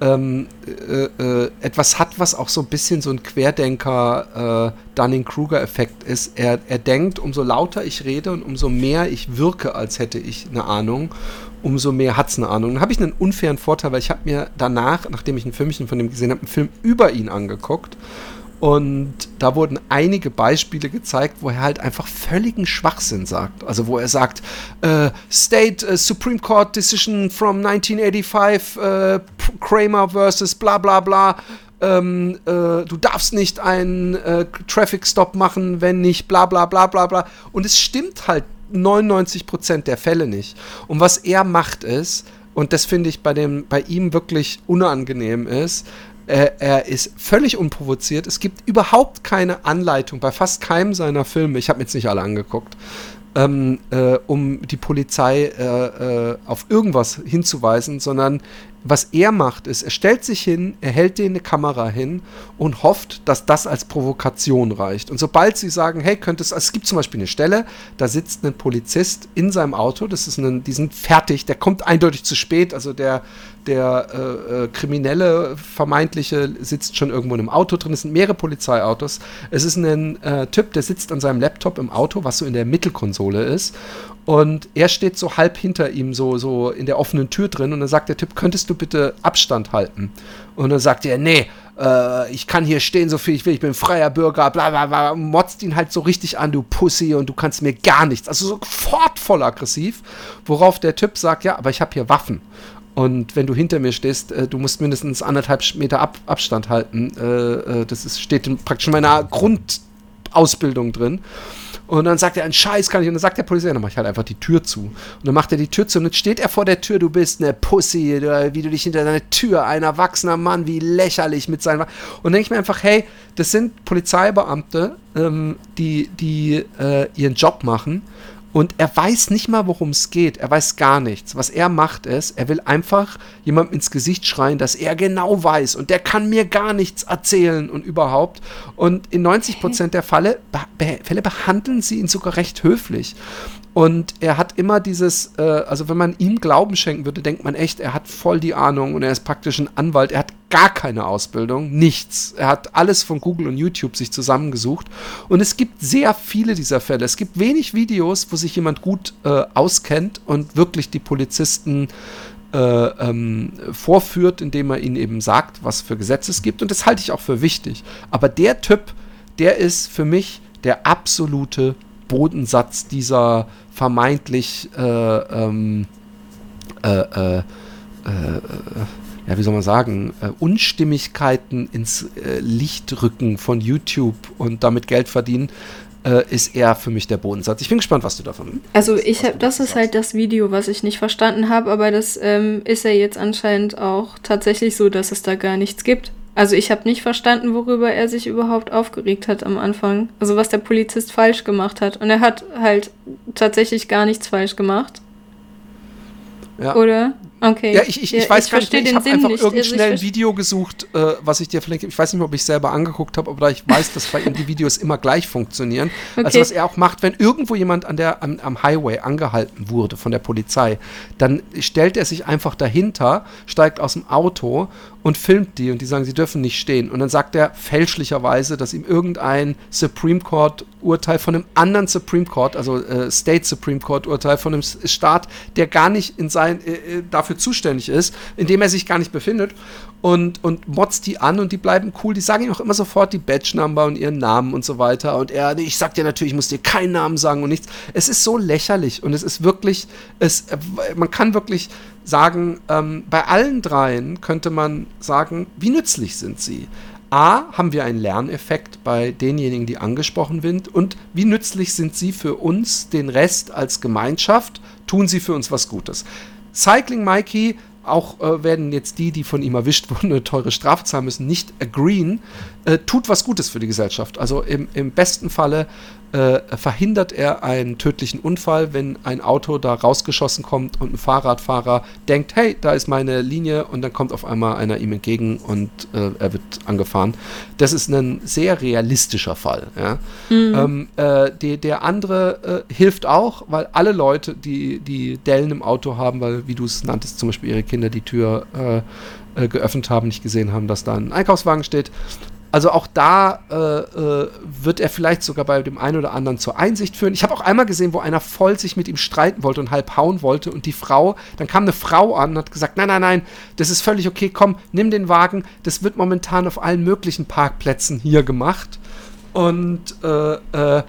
ähm, äh, äh, etwas hat, was auch so ein bisschen so ein Querdenker äh, ist. Er, er denkt, umso lauter ich rede und umso mehr ich wirke, als hätte ich eine Ahnung, umso mehr hat es eine Ahnung. Dann habe ich einen unfairen Vorteil, weil ich habe mir danach, nachdem ich ein Filmchen von dem gesehen habe, einen Film über ihn angeguckt und da wurden einige Beispiele gezeigt, wo er halt einfach völligen Schwachsinn sagt. Also wo er sagt, äh, State uh, Supreme Court Decision from 1985, äh, Kramer versus bla bla bla. Ähm, äh, du darfst nicht einen äh, Traffic Stop machen, wenn nicht bla bla bla bla bla. Und es stimmt halt 99% der Fälle nicht. Und was er macht ist, und das finde ich bei, dem, bei ihm wirklich unangenehm ist, er, er, ist völlig unprovoziert. Es gibt überhaupt keine Anleitung bei fast keinem seiner Filme. Ich habe mir jetzt nicht alle angeguckt. Ähm, äh, um die Polizei äh, äh, auf irgendwas hinzuweisen, sondern was er macht, ist, er stellt sich hin, er hält denen eine Kamera hin und hofft, dass das als Provokation reicht. Und sobald sie sagen, hey, könnte es, also es gibt zum Beispiel eine Stelle, da sitzt ein Polizist in seinem Auto, das ist ein, die sind fertig, der kommt eindeutig zu spät, also der, der äh, äh, kriminelle vermeintliche sitzt schon irgendwo in einem Auto drin. Es sind mehrere Polizeiautos. Es ist ein äh, Typ, der sitzt an seinem Laptop im Auto, was so in der Mittelkonsole ist. Und er steht so halb hinter ihm, so, so in der offenen Tür drin. Und dann sagt der Typ, könntest du bitte Abstand halten? Und dann sagt er, nee, äh, ich kann hier stehen, so viel ich will, ich bin freier Bürger, bla bla bla, motzt ihn halt so richtig an, du Pussy, und du kannst mir gar nichts. Also sofort voll aggressiv, worauf der Typ sagt, ja, aber ich habe hier Waffen. Und wenn du hinter mir stehst, äh, du musst mindestens anderthalb Meter Ab Abstand halten. Äh, äh, das ist, steht in, praktisch in meiner Grundausbildung drin. Und dann sagt er, ein Scheiß kann ich. Und dann sagt der Polizist, dann mach ich halt einfach die Tür zu. Und dann macht er die Tür zu und jetzt steht er vor der Tür, du bist eine Pussy, du, wie du dich hinter deine Tür, ein erwachsener Mann, wie lächerlich mit seinen. Und dann denke ich mir einfach, hey, das sind Polizeibeamte, ähm, die, die äh, ihren Job machen und er weiß nicht mal, worum es geht. Er weiß gar nichts. Was er macht ist, er will einfach jemandem ins Gesicht schreien, dass er genau weiß und der kann mir gar nichts erzählen und überhaupt. Und in 90 Prozent der Fälle, be Fälle behandeln sie ihn sogar recht höflich. Und er hat immer dieses, äh, also wenn man ihm Glauben schenken würde, denkt man echt, er hat voll die Ahnung und er ist praktisch ein Anwalt. Er hat gar keine Ausbildung, nichts. Er hat alles von Google und YouTube sich zusammengesucht. Und es gibt sehr viele dieser Fälle. Es gibt wenig Videos, wo sich jemand gut äh, auskennt und wirklich die Polizisten äh, ähm, vorführt, indem er ihnen eben sagt, was für Gesetze es gibt. Und das halte ich auch für wichtig. Aber der Typ, der ist für mich der absolute Bodensatz dieser vermeintlich äh, ähm, äh, äh, äh, ja, wie soll man sagen, äh, Unstimmigkeiten ins äh, Licht rücken von YouTube und damit Geld verdienen, ist eher für mich der Bodensatz. Ich bin gespannt, was du davon. Also ich habe, das ist halt das Video, was ich nicht verstanden habe, aber das ähm, ist ja jetzt anscheinend auch tatsächlich so, dass es da gar nichts gibt. Also ich habe nicht verstanden, worüber er sich überhaupt aufgeregt hat am Anfang. Also was der Polizist falsch gemacht hat. Und er hat halt tatsächlich gar nichts falsch gemacht. Ja. Oder? Okay. Ja, ich, ich, ich ja, weiß ich gar nicht, ich habe einfach nicht. irgendein also schnell ein Video gesucht, äh, was ich dir vielleicht, ich weiß nicht mehr, ob ich selber angeguckt habe, aber ich weiß, dass bei ihm die Videos immer gleich funktionieren. Okay. Also was er auch macht, wenn irgendwo jemand an der, am, am Highway angehalten wurde von der Polizei, dann stellt er sich einfach dahinter, steigt aus dem Auto und filmt die und die sagen, sie dürfen nicht stehen. Und dann sagt er fälschlicherweise, dass ihm irgendein Supreme Court Urteil von einem anderen Supreme Court, also äh, State Supreme Court Urteil von einem Staat, der gar nicht in sein, äh, äh, dafür zuständig ist, in dem er sich gar nicht befindet und, und motzt die an und die bleiben cool. Die sagen ihm auch immer sofort die Badge Number und ihren Namen und so weiter. Und er, ich sag dir natürlich, ich muss dir keinen Namen sagen und nichts. Es ist so lächerlich und es ist wirklich, es, äh, man kann wirklich sagen, ähm, bei allen dreien könnte man sagen, wie nützlich sind sie? A, haben wir einen Lerneffekt bei denjenigen, die angesprochen sind und wie nützlich sind sie für uns, den Rest als Gemeinschaft, tun sie für uns was Gutes. Cycling Mikey auch äh, werden jetzt die, die von ihm erwischt wurden, eine teure Strafe zahlen müssen, nicht agreeen, äh, tut was Gutes für die Gesellschaft. Also im, im besten Falle äh, verhindert er einen tödlichen Unfall, wenn ein Auto da rausgeschossen kommt und ein Fahrradfahrer denkt, hey, da ist meine Linie und dann kommt auf einmal einer ihm entgegen und äh, er wird angefahren. Das ist ein sehr realistischer Fall. Ja? Mhm. Ähm, äh, die, der andere äh, hilft auch, weil alle Leute, die, die Dellen im Auto haben, weil, wie du es nanntest, zum Beispiel ihre Kinder die Tür äh, äh, geöffnet haben, nicht gesehen haben, dass da ein Einkaufswagen steht, also auch da äh, äh, wird er vielleicht sogar bei dem einen oder anderen zur Einsicht führen. Ich habe auch einmal gesehen, wo einer voll sich mit ihm streiten wollte und halb hauen wollte und die Frau, dann kam eine Frau an und hat gesagt, nein, nein, nein, das ist völlig okay, komm, nimm den Wagen. Das wird momentan auf allen möglichen Parkplätzen hier gemacht. Und äh, äh,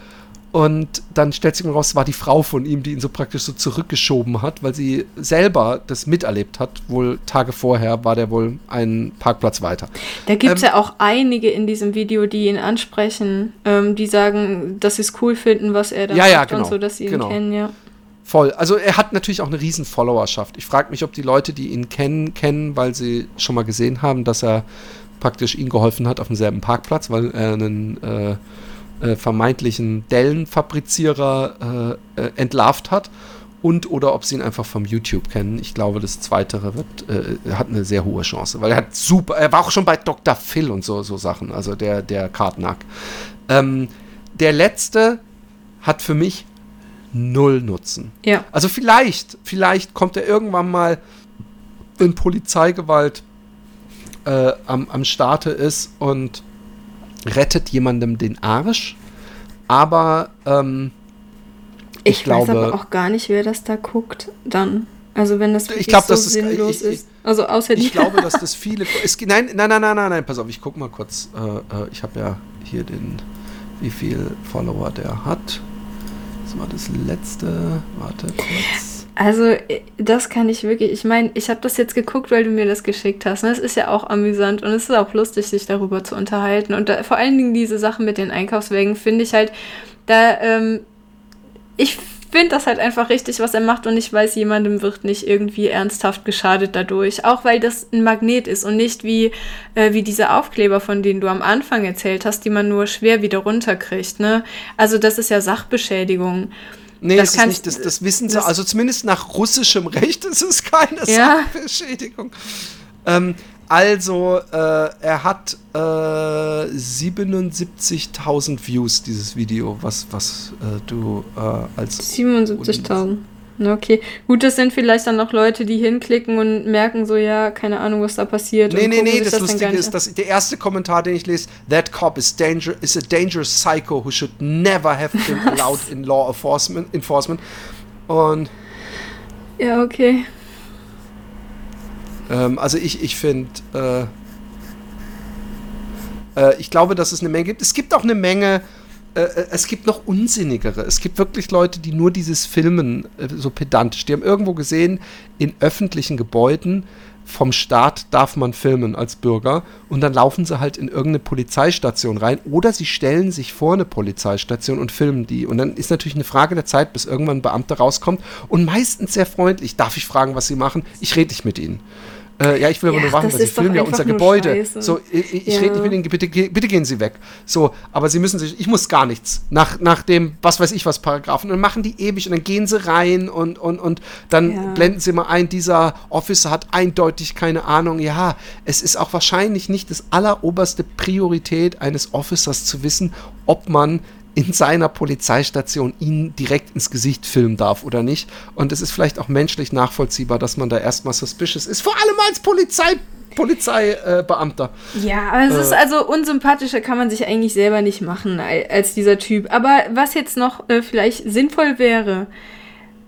und dann stellt sich raus, es war die Frau von ihm, die ihn so praktisch so zurückgeschoben hat, weil sie selber das miterlebt hat. Wohl Tage vorher war der wohl einen Parkplatz weiter. Da gibt es ähm, ja auch einige in diesem Video, die ihn ansprechen, ähm, die sagen, dass sie es cool finden, was er da ja, macht ja, genau, und so, dass sie ihn genau. kennen, ja. Voll. Also er hat natürlich auch eine riesen Followerschaft. Ich frage mich, ob die Leute, die ihn kennen, kennen, weil sie schon mal gesehen haben, dass er praktisch ihnen geholfen hat auf demselben Parkplatz, weil er einen äh, äh, vermeintlichen Dellenfabrizierer äh, äh, entlarvt hat und oder ob sie ihn einfach vom YouTube kennen. Ich glaube, das Zweitere wird, äh, hat eine sehr hohe Chance, weil er hat super, er war auch schon bei Dr. Phil und so, so Sachen, also der, der Kartnack. Ähm, der letzte hat für mich null Nutzen. Ja. Also vielleicht, vielleicht kommt er irgendwann mal, wenn Polizeigewalt äh, am, am Starte ist und rettet jemandem den Arsch, aber ähm, ich, ich glaube, weiß aber auch gar nicht, wer das da guckt dann. Also wenn das ich glaub, so das ist, sinnlos ich, ich, ist. Also außer ich die. glaube, dass das viele. Es, nein, nein, nein, nein, nein, nein, pass auf, ich guck mal kurz. Äh, äh, ich habe ja hier den, wie viel Follower der hat. Das war das letzte. Warte kurz. Also, äh, das kann ich wirklich. Ich meine, ich habe das jetzt geguckt, weil du mir das geschickt hast. Und es ist ja auch amüsant und es ist auch lustig, sich darüber zu unterhalten. Und da, vor allen Dingen diese Sachen mit den Einkaufswägen finde ich halt, da, ähm, ich finde das halt einfach richtig, was er macht. Und ich weiß, jemandem wird nicht irgendwie ernsthaft geschadet dadurch. Auch weil das ein Magnet ist und nicht wie, äh, wie diese Aufkleber, von denen du am Anfang erzählt hast, die man nur schwer wieder runterkriegt. Ne? Also, das ist ja Sachbeschädigung. Nee, Das das, kannst- nicht, das, das wissen sie, also zumindest nach russischem Recht ist es keine Ja. Sachbeschädigung. Ähm, also, äh, er hat äh, 77.000 Views, dieses Video, was, was äh, du äh, als 77.000. Na, Okay, gut, das sind vielleicht dann noch Leute, die hinklicken und merken so, ja, keine Ahnung, was da passiert. Nee, nee, nee, das, gar Lustige ist, dass der erste Kommentar, den ich lese, that cop is, danger, is a dangerous psycho who should never have been allowed in law enforcement. enforcement. Und. Ja, okay. ähm, also ich, ich finde, äh, äh, ich glaube, dass es eine Menge gibt. Es gibt auch eine Menge, es gibt noch unsinnigere. Es gibt wirklich Leute, die nur dieses Filmen äh, so pedantisch, die haben irgendwo gesehen, in öffentlichen Gebäuden vom Staat darf man filmen als Bürger und dann laufen sie halt in irgendeine Polizeistation rein oder sie stellen sich vor eine Polizeistation und filmen die. Und dann ist natürlich eine Frage der Zeit, bis irgendwann ein Beamter rauskommt und meistens sehr freundlich. Darf ich fragen, was sie machen? Ich rede nicht mit ihnen. Äh, ja, ich will aber Ja, nur das weil sie filmen ja unser Gebäude. Scheiße. So, ich, ich Ja. rede nicht mit ihnen, bitte, bitte gehen Sie weg. So, aber sie müssen sich, ich muss gar nichts. Nach, nach dem, was weiß ich was, Paragraphen. Und dann machen die ewig und dann gehen sie rein und, und, und dann Ja. blenden sie mal ein, dieser Officer hat eindeutig keine Ahnung. Ja, es ist auch wahrscheinlich nicht das alleroberste Priorität eines Officers zu wissen, ob man in seiner Polizeistation ihn direkt ins Gesicht filmen darf oder nicht. Und es ist vielleicht auch menschlich nachvollziehbar, dass man da erstmal suspicious ist. Vor allem als Polizei, Polizeibeamter. Äh. Ja, aber es ist also unsympathischer kann man sich eigentlich selber nicht machen al- als dieser Typ. Aber was jetzt noch äh, vielleicht sinnvoll wäre,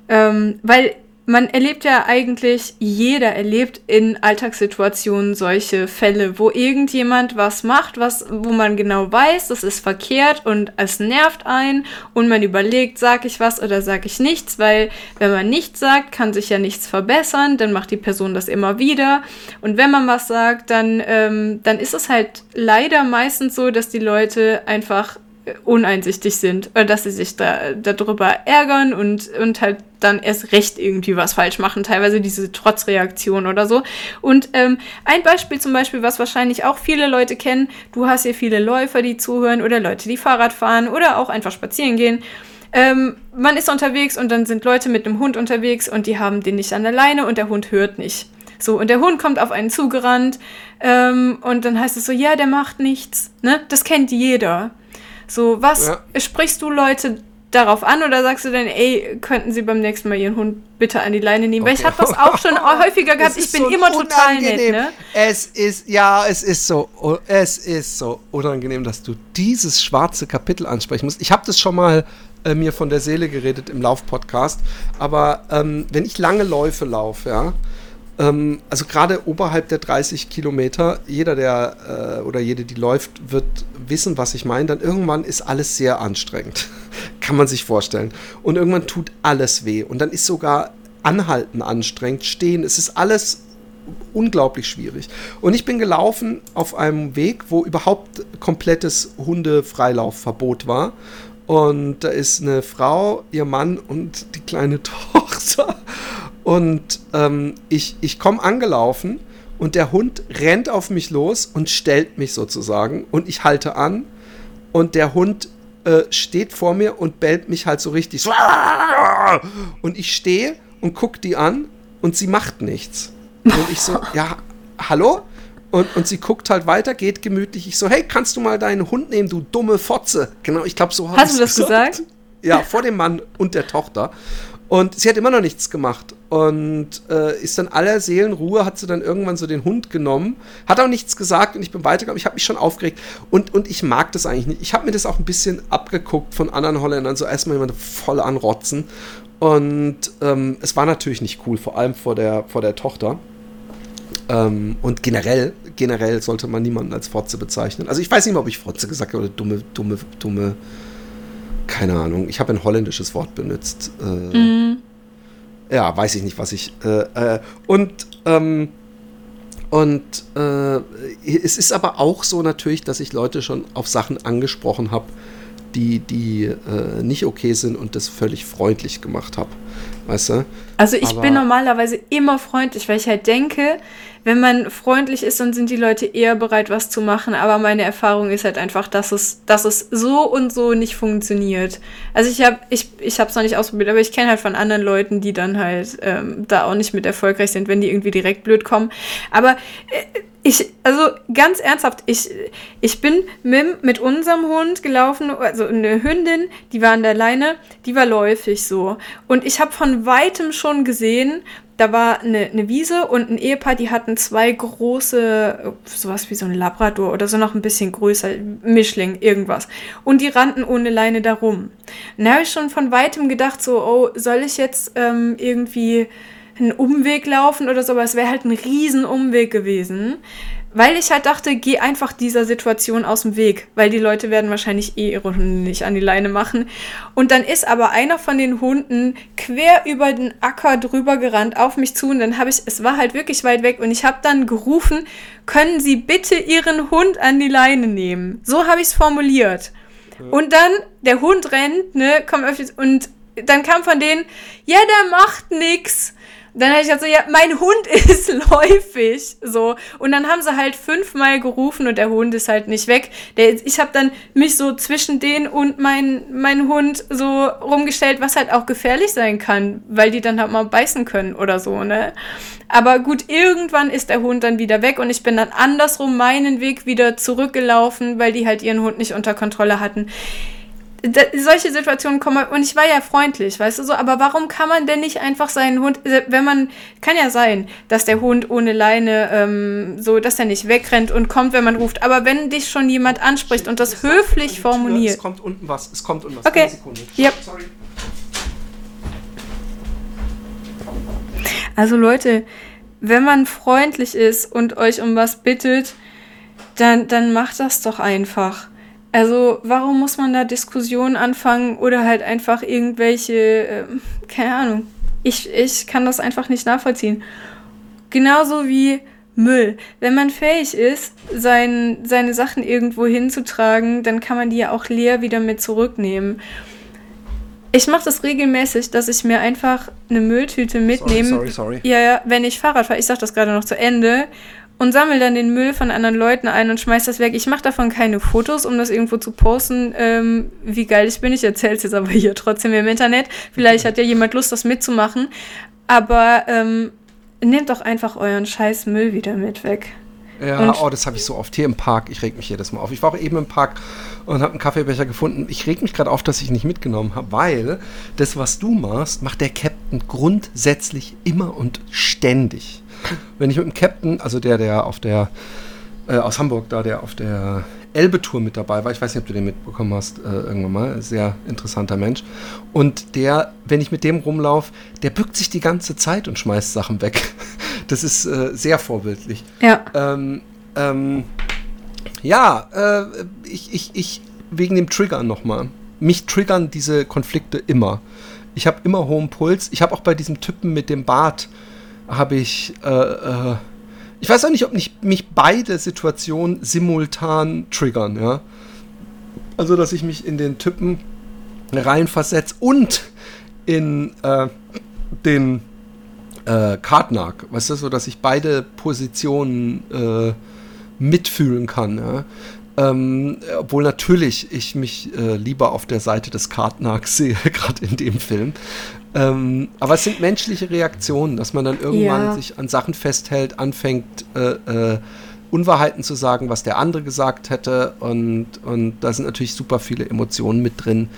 ähm, weil man erlebt ja eigentlich, jeder erlebt in Alltagssituationen solche Fälle, wo irgendjemand was macht, was, wo man genau weiß, das ist verkehrt und es nervt einen und man überlegt, sag ich was oder sag ich nichts, weil wenn man nichts sagt, kann sich ja nichts verbessern, dann macht die Person das immer wieder. Und wenn man was sagt, dann, ähm, dann ist es halt leider meistens so, dass die Leute einfach uneinsichtig sind oder dass sie sich da darüber ärgern und, und halt dann erst recht irgendwie was falsch machen, teilweise diese Trotzreaktion oder so. Und ähm, ein Beispiel zum Beispiel, was wahrscheinlich auch viele Leute kennen, du hast hier viele Läufer, die zuhören oder Leute, die Fahrrad fahren oder auch einfach spazieren gehen. Ähm, man ist unterwegs und dann sind Leute mit einem Hund unterwegs und die haben den nicht an der Leine und der Hund hört nicht. So, und der Hund kommt auf einen zugerannt ähm, und dann heißt es so, ja, der macht nichts. Ne? Das kennt jeder. So, was Ja. sprichst du Leute darauf an oder sagst du denn, ey, könnten sie beim nächsten Mal ihren Hund bitte an die Leine nehmen? Weil ich Okay. habe das auch schon häufiger gehabt. Ich bin so immer total nett, unangenehm. ne? Es ist, ja, es ist so, oh, es ist so unangenehm, dass du dieses schwarze Kapitel ansprechen musst. Ich habe das schon mal äh, mir von der Seele geredet im Lauf-Podcast, aber ähm, wenn ich lange Läufe laufe, ja, ähm, also gerade oberhalb der 30 Kilometer, jeder, der äh, oder jede, die läuft, wird wissen, was ich meine. Dann irgendwann ist alles sehr anstrengend. Kann man sich vorstellen. Und irgendwann tut alles weh. Und dann ist sogar Anhalten anstrengend, Stehen. Es ist alles unglaublich schwierig. Und ich bin gelaufen auf einem Weg, wo überhaupt komplettes Hundefreilaufverbot war. Und da ist eine Frau, ihr Mann und die kleine Tochter. Und ähm, ich, ich komme angelaufen und der Hund rennt auf mich los und stellt mich sozusagen. Und ich halte an und der Hund äh, steht vor mir und bellt mich halt so richtig. So, und ich stehe und gucke die an und sie macht nichts. Und ich so, ja, hallo? Und, und sie guckt halt weiter, geht gemütlich. Ich so, hey, kannst du mal deinen Hund nehmen, du dumme Fotze? Genau, ich glaube, so Hast du das gesagt? Ja, vor dem Mann und der Tochter. Und sie hat immer noch nichts gemacht. Und äh, ist dann aller Seelenruhe, hat sie dann irgendwann so den Hund genommen, hat auch nichts gesagt und ich bin weitergegangen. Ich habe mich schon aufgeregt. Und, und ich mag das eigentlich nicht. Ich habe mir das auch ein bisschen abgeguckt von anderen Holländern, so erstmal jemand voll anrotzen. Und ähm, es war natürlich nicht cool, vor allem vor der, vor der Tochter. Ähm, und generell, generell sollte man niemanden als Fotze bezeichnen. Also ich weiß nicht mehr, ob ich Fotze gesagt habe oder dumme, dumme, dumme, keine Ahnung. Ich habe ein holländisches Wort benutzt. Äh, mm. Ja, weiß ich nicht, was ich. Äh, äh, und ähm, und äh, es ist aber auch so natürlich, dass ich Leute schon auf Sachen angesprochen habe, die, die äh, nicht okay sind und das völlig freundlich gemacht habe. Weißt du? Also ich aber bin normalerweise immer freundlich, weil ich halt denke, wenn man freundlich ist, dann sind die Leute eher bereit, was zu machen. Aber meine Erfahrung ist halt einfach, dass es, dass es so und so nicht funktioniert. Also ich habe ich, ich es noch nicht ausprobiert, aber ich kenne halt von anderen Leuten, die dann halt ähm, da auch nicht mit erfolgreich sind, wenn die irgendwie direkt blöd kommen. Aber äh, ich, also ganz ernsthaft, ich, ich bin mit, mit unserem Hund gelaufen, also eine Hündin, die war an der Leine, die war läufig so. Und ich habe von weitem schon gesehen, da war eine, eine Wiese und ein Ehepaar, die hatten zwei große, sowas wie so ein Labrador oder so noch ein bisschen größer, Mischling, irgendwas. Und die rannten ohne Leine da rum. Und da habe ich schon von weitem gedacht, so, oh, soll ich jetzt ähm, irgendwie einen Umweg laufen oder so, aber es wäre halt ein Riesenumweg gewesen. Weil ich halt dachte, geh einfach dieser Situation aus dem Weg, weil die Leute werden wahrscheinlich eh ihre Hunde nicht an die Leine machen. Und dann ist aber einer von den Hunden quer über den Acker drüber gerannt auf mich zu und dann habe ich, es war halt wirklich weit weg und ich habe dann gerufen, können Sie bitte Ihren Hund an die Leine nehmen? So habe ich es formuliert. Und dann, der Hund rennt, ne, kommt öfters und dann kam von denen, ja, der macht nix. Dann habe ich gesagt, so, ja, mein Hund ist läufig. So. Und dann haben sie halt fünfmal gerufen und der Hund ist halt nicht weg. Der, ich habe dann mich so zwischen den und mein, mein Hund so rumgestellt, was halt auch gefährlich sein kann, weil die dann halt mal beißen können oder so, ne? Aber gut, irgendwann ist der Hund dann wieder weg und ich bin dann andersrum meinen Weg wieder zurückgelaufen, weil die halt ihren Hund nicht unter Kontrolle hatten solche Situationen kommen und ich war ja freundlich, weißt du so, aber warum kann man denn nicht einfach seinen Hund, wenn man, kann ja sein, dass der Hund ohne Leine ähm, so, dass er nicht wegrennt und kommt, wenn man ruft, aber wenn dich schon jemand anspricht und das höflich formuliert. Es kommt unten was, es kommt unten was. Okay. Yep. Sorry. Also Leute, wenn man freundlich ist und euch um was bittet, dann, dann macht das doch einfach. Also warum muss man da Diskussionen anfangen oder halt einfach irgendwelche, äh, keine Ahnung. Ich, ich kann das einfach nicht nachvollziehen. Genauso wie Müll. Wenn man fähig ist, sein, seine Sachen irgendwo hinzutragen, dann kann man die ja auch leer wieder mit zurücknehmen. Ich mache das regelmäßig, dass ich mir einfach eine Mülltüte mitnehme. Sorry, sorry, sorry. Ja, ja, wenn ich Fahrrad fahre, ich sage das gerade noch zu Ende und sammle dann den Müll von anderen Leuten ein und schmeiß das weg. Ich mache davon keine Fotos, um das irgendwo zu posten, ähm, wie geil ich bin. Ich erzähle es jetzt aber hier trotzdem im Internet. Vielleicht hat ja jemand Lust, das mitzumachen. Aber ähm, nehmt doch einfach euren scheiß Müll wieder mit weg. Ja, und oh, das habe ich so oft hier im Park. Ich reg mich jedes Mal auf. Ich war auch eben im Park und habe einen Kaffeebecher gefunden. Ich reg mich gerade auf, dass ich nicht mitgenommen habe, weil das, was du machst, macht der Captain grundsätzlich immer und ständig wenn ich mit dem Captain, also der, der auf der, äh, aus Hamburg da, der auf der Elbe-Tour mit dabei war, ich weiß nicht, ob du den mitbekommen hast, äh, irgendwann mal, sehr interessanter Mensch. Und der, wenn ich mit dem rumlaufe, der bückt sich die ganze Zeit und schmeißt Sachen weg. Das ist äh, sehr vorbildlich. Ja. Ähm, ähm, ja, äh, ich, ich, ich, wegen dem Triggern nochmal. Mich triggern diese Konflikte immer. Ich habe immer hohen Puls. Ich habe auch bei diesem Typen mit dem Bart, habe ich, äh, äh, ich weiß auch nicht, ob nicht mich beide Situationen simultan triggern, ja. Also, dass ich mich in den Typen reinversetze und in äh, den äh, Kartnag, weißt du, so dass ich beide Positionen äh, mitfühlen kann, ja. Ähm, obwohl natürlich ich mich äh, lieber auf der Seite des Kartnags sehe, gerade in dem Film. Ähm, aber es sind menschliche Reaktionen, dass man dann irgendwann ja. sich an Sachen festhält, anfängt, äh, äh, Unwahrheiten zu sagen, was der andere gesagt hätte. Und, und da sind natürlich super viele Emotionen mit drin,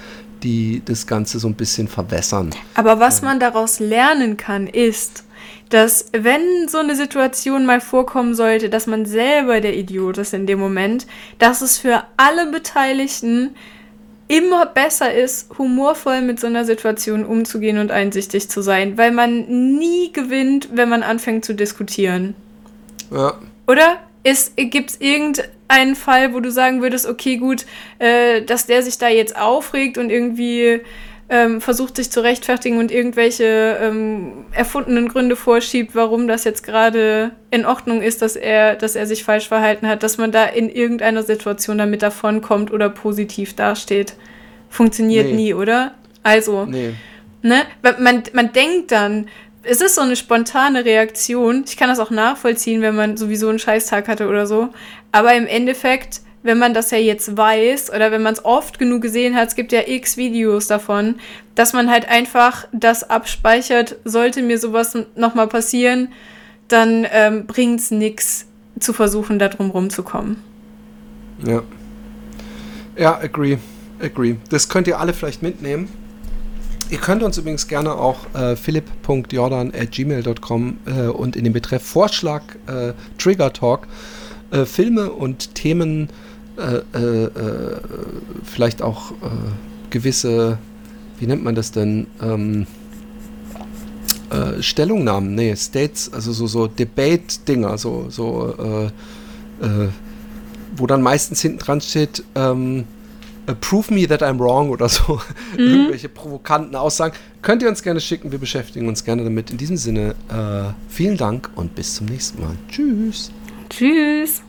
die das Ganze so ein bisschen verwässern. Aber was man daraus lernen kann, ist, dass wenn so eine Situation mal vorkommen sollte, dass man selber der Idiot ist in dem Moment, dass es für alle Beteiligten immer besser ist, humorvoll mit so einer Situation umzugehen und einsichtig zu sein, weil man nie gewinnt, wenn man anfängt zu diskutieren. Ja. Oder? Gibt es irgendeinen Fall, wo du sagen würdest, okay, gut, äh, dass der sich da jetzt aufregt und irgendwie ähm, versucht sich zu rechtfertigen und irgendwelche ähm, erfundenen Gründe vorschiebt, warum das jetzt gerade in Ordnung ist, dass er, dass er sich falsch verhalten hat, dass man da in irgendeiner Situation damit davonkommt oder positiv dasteht. Funktioniert nee. nie, oder? Also, nee. ne? Man, man denkt dann, es ist so eine spontane Reaktion. Ich kann das auch nachvollziehen, wenn man sowieso einen Scheißtag hatte oder so. Aber im Endeffekt wenn man das ja jetzt weiß oder wenn man es oft genug gesehen hat, es gibt ja x Videos davon, dass man halt einfach das abspeichert, sollte mir sowas nochmal passieren, dann ähm, bringt es nichts zu versuchen, da drum rumzukommen. Ja. Ja, agree. Agree. Das könnt ihr alle vielleicht mitnehmen. Ihr könnt uns übrigens gerne auch äh, philipp.jordan.gmail.com äh, und in den Betreff Vorschlag äh, Trigger Talk äh, Filme und Themen äh, äh, äh, vielleicht auch gewisse, wie nennt man das denn, ähm, Stellungnahmen, nee, States, also so, so Debate-Dinger, so, so wo dann meistens hinten dran steht, ähm, prove me that I'm wrong oder so, mhm. irgendwelche provokanten Aussagen, könnt ihr uns gerne schicken, wir beschäftigen uns gerne damit. In diesem Sinne, äh, vielen Dank und bis zum nächsten Mal. Tschüss. Tschüss.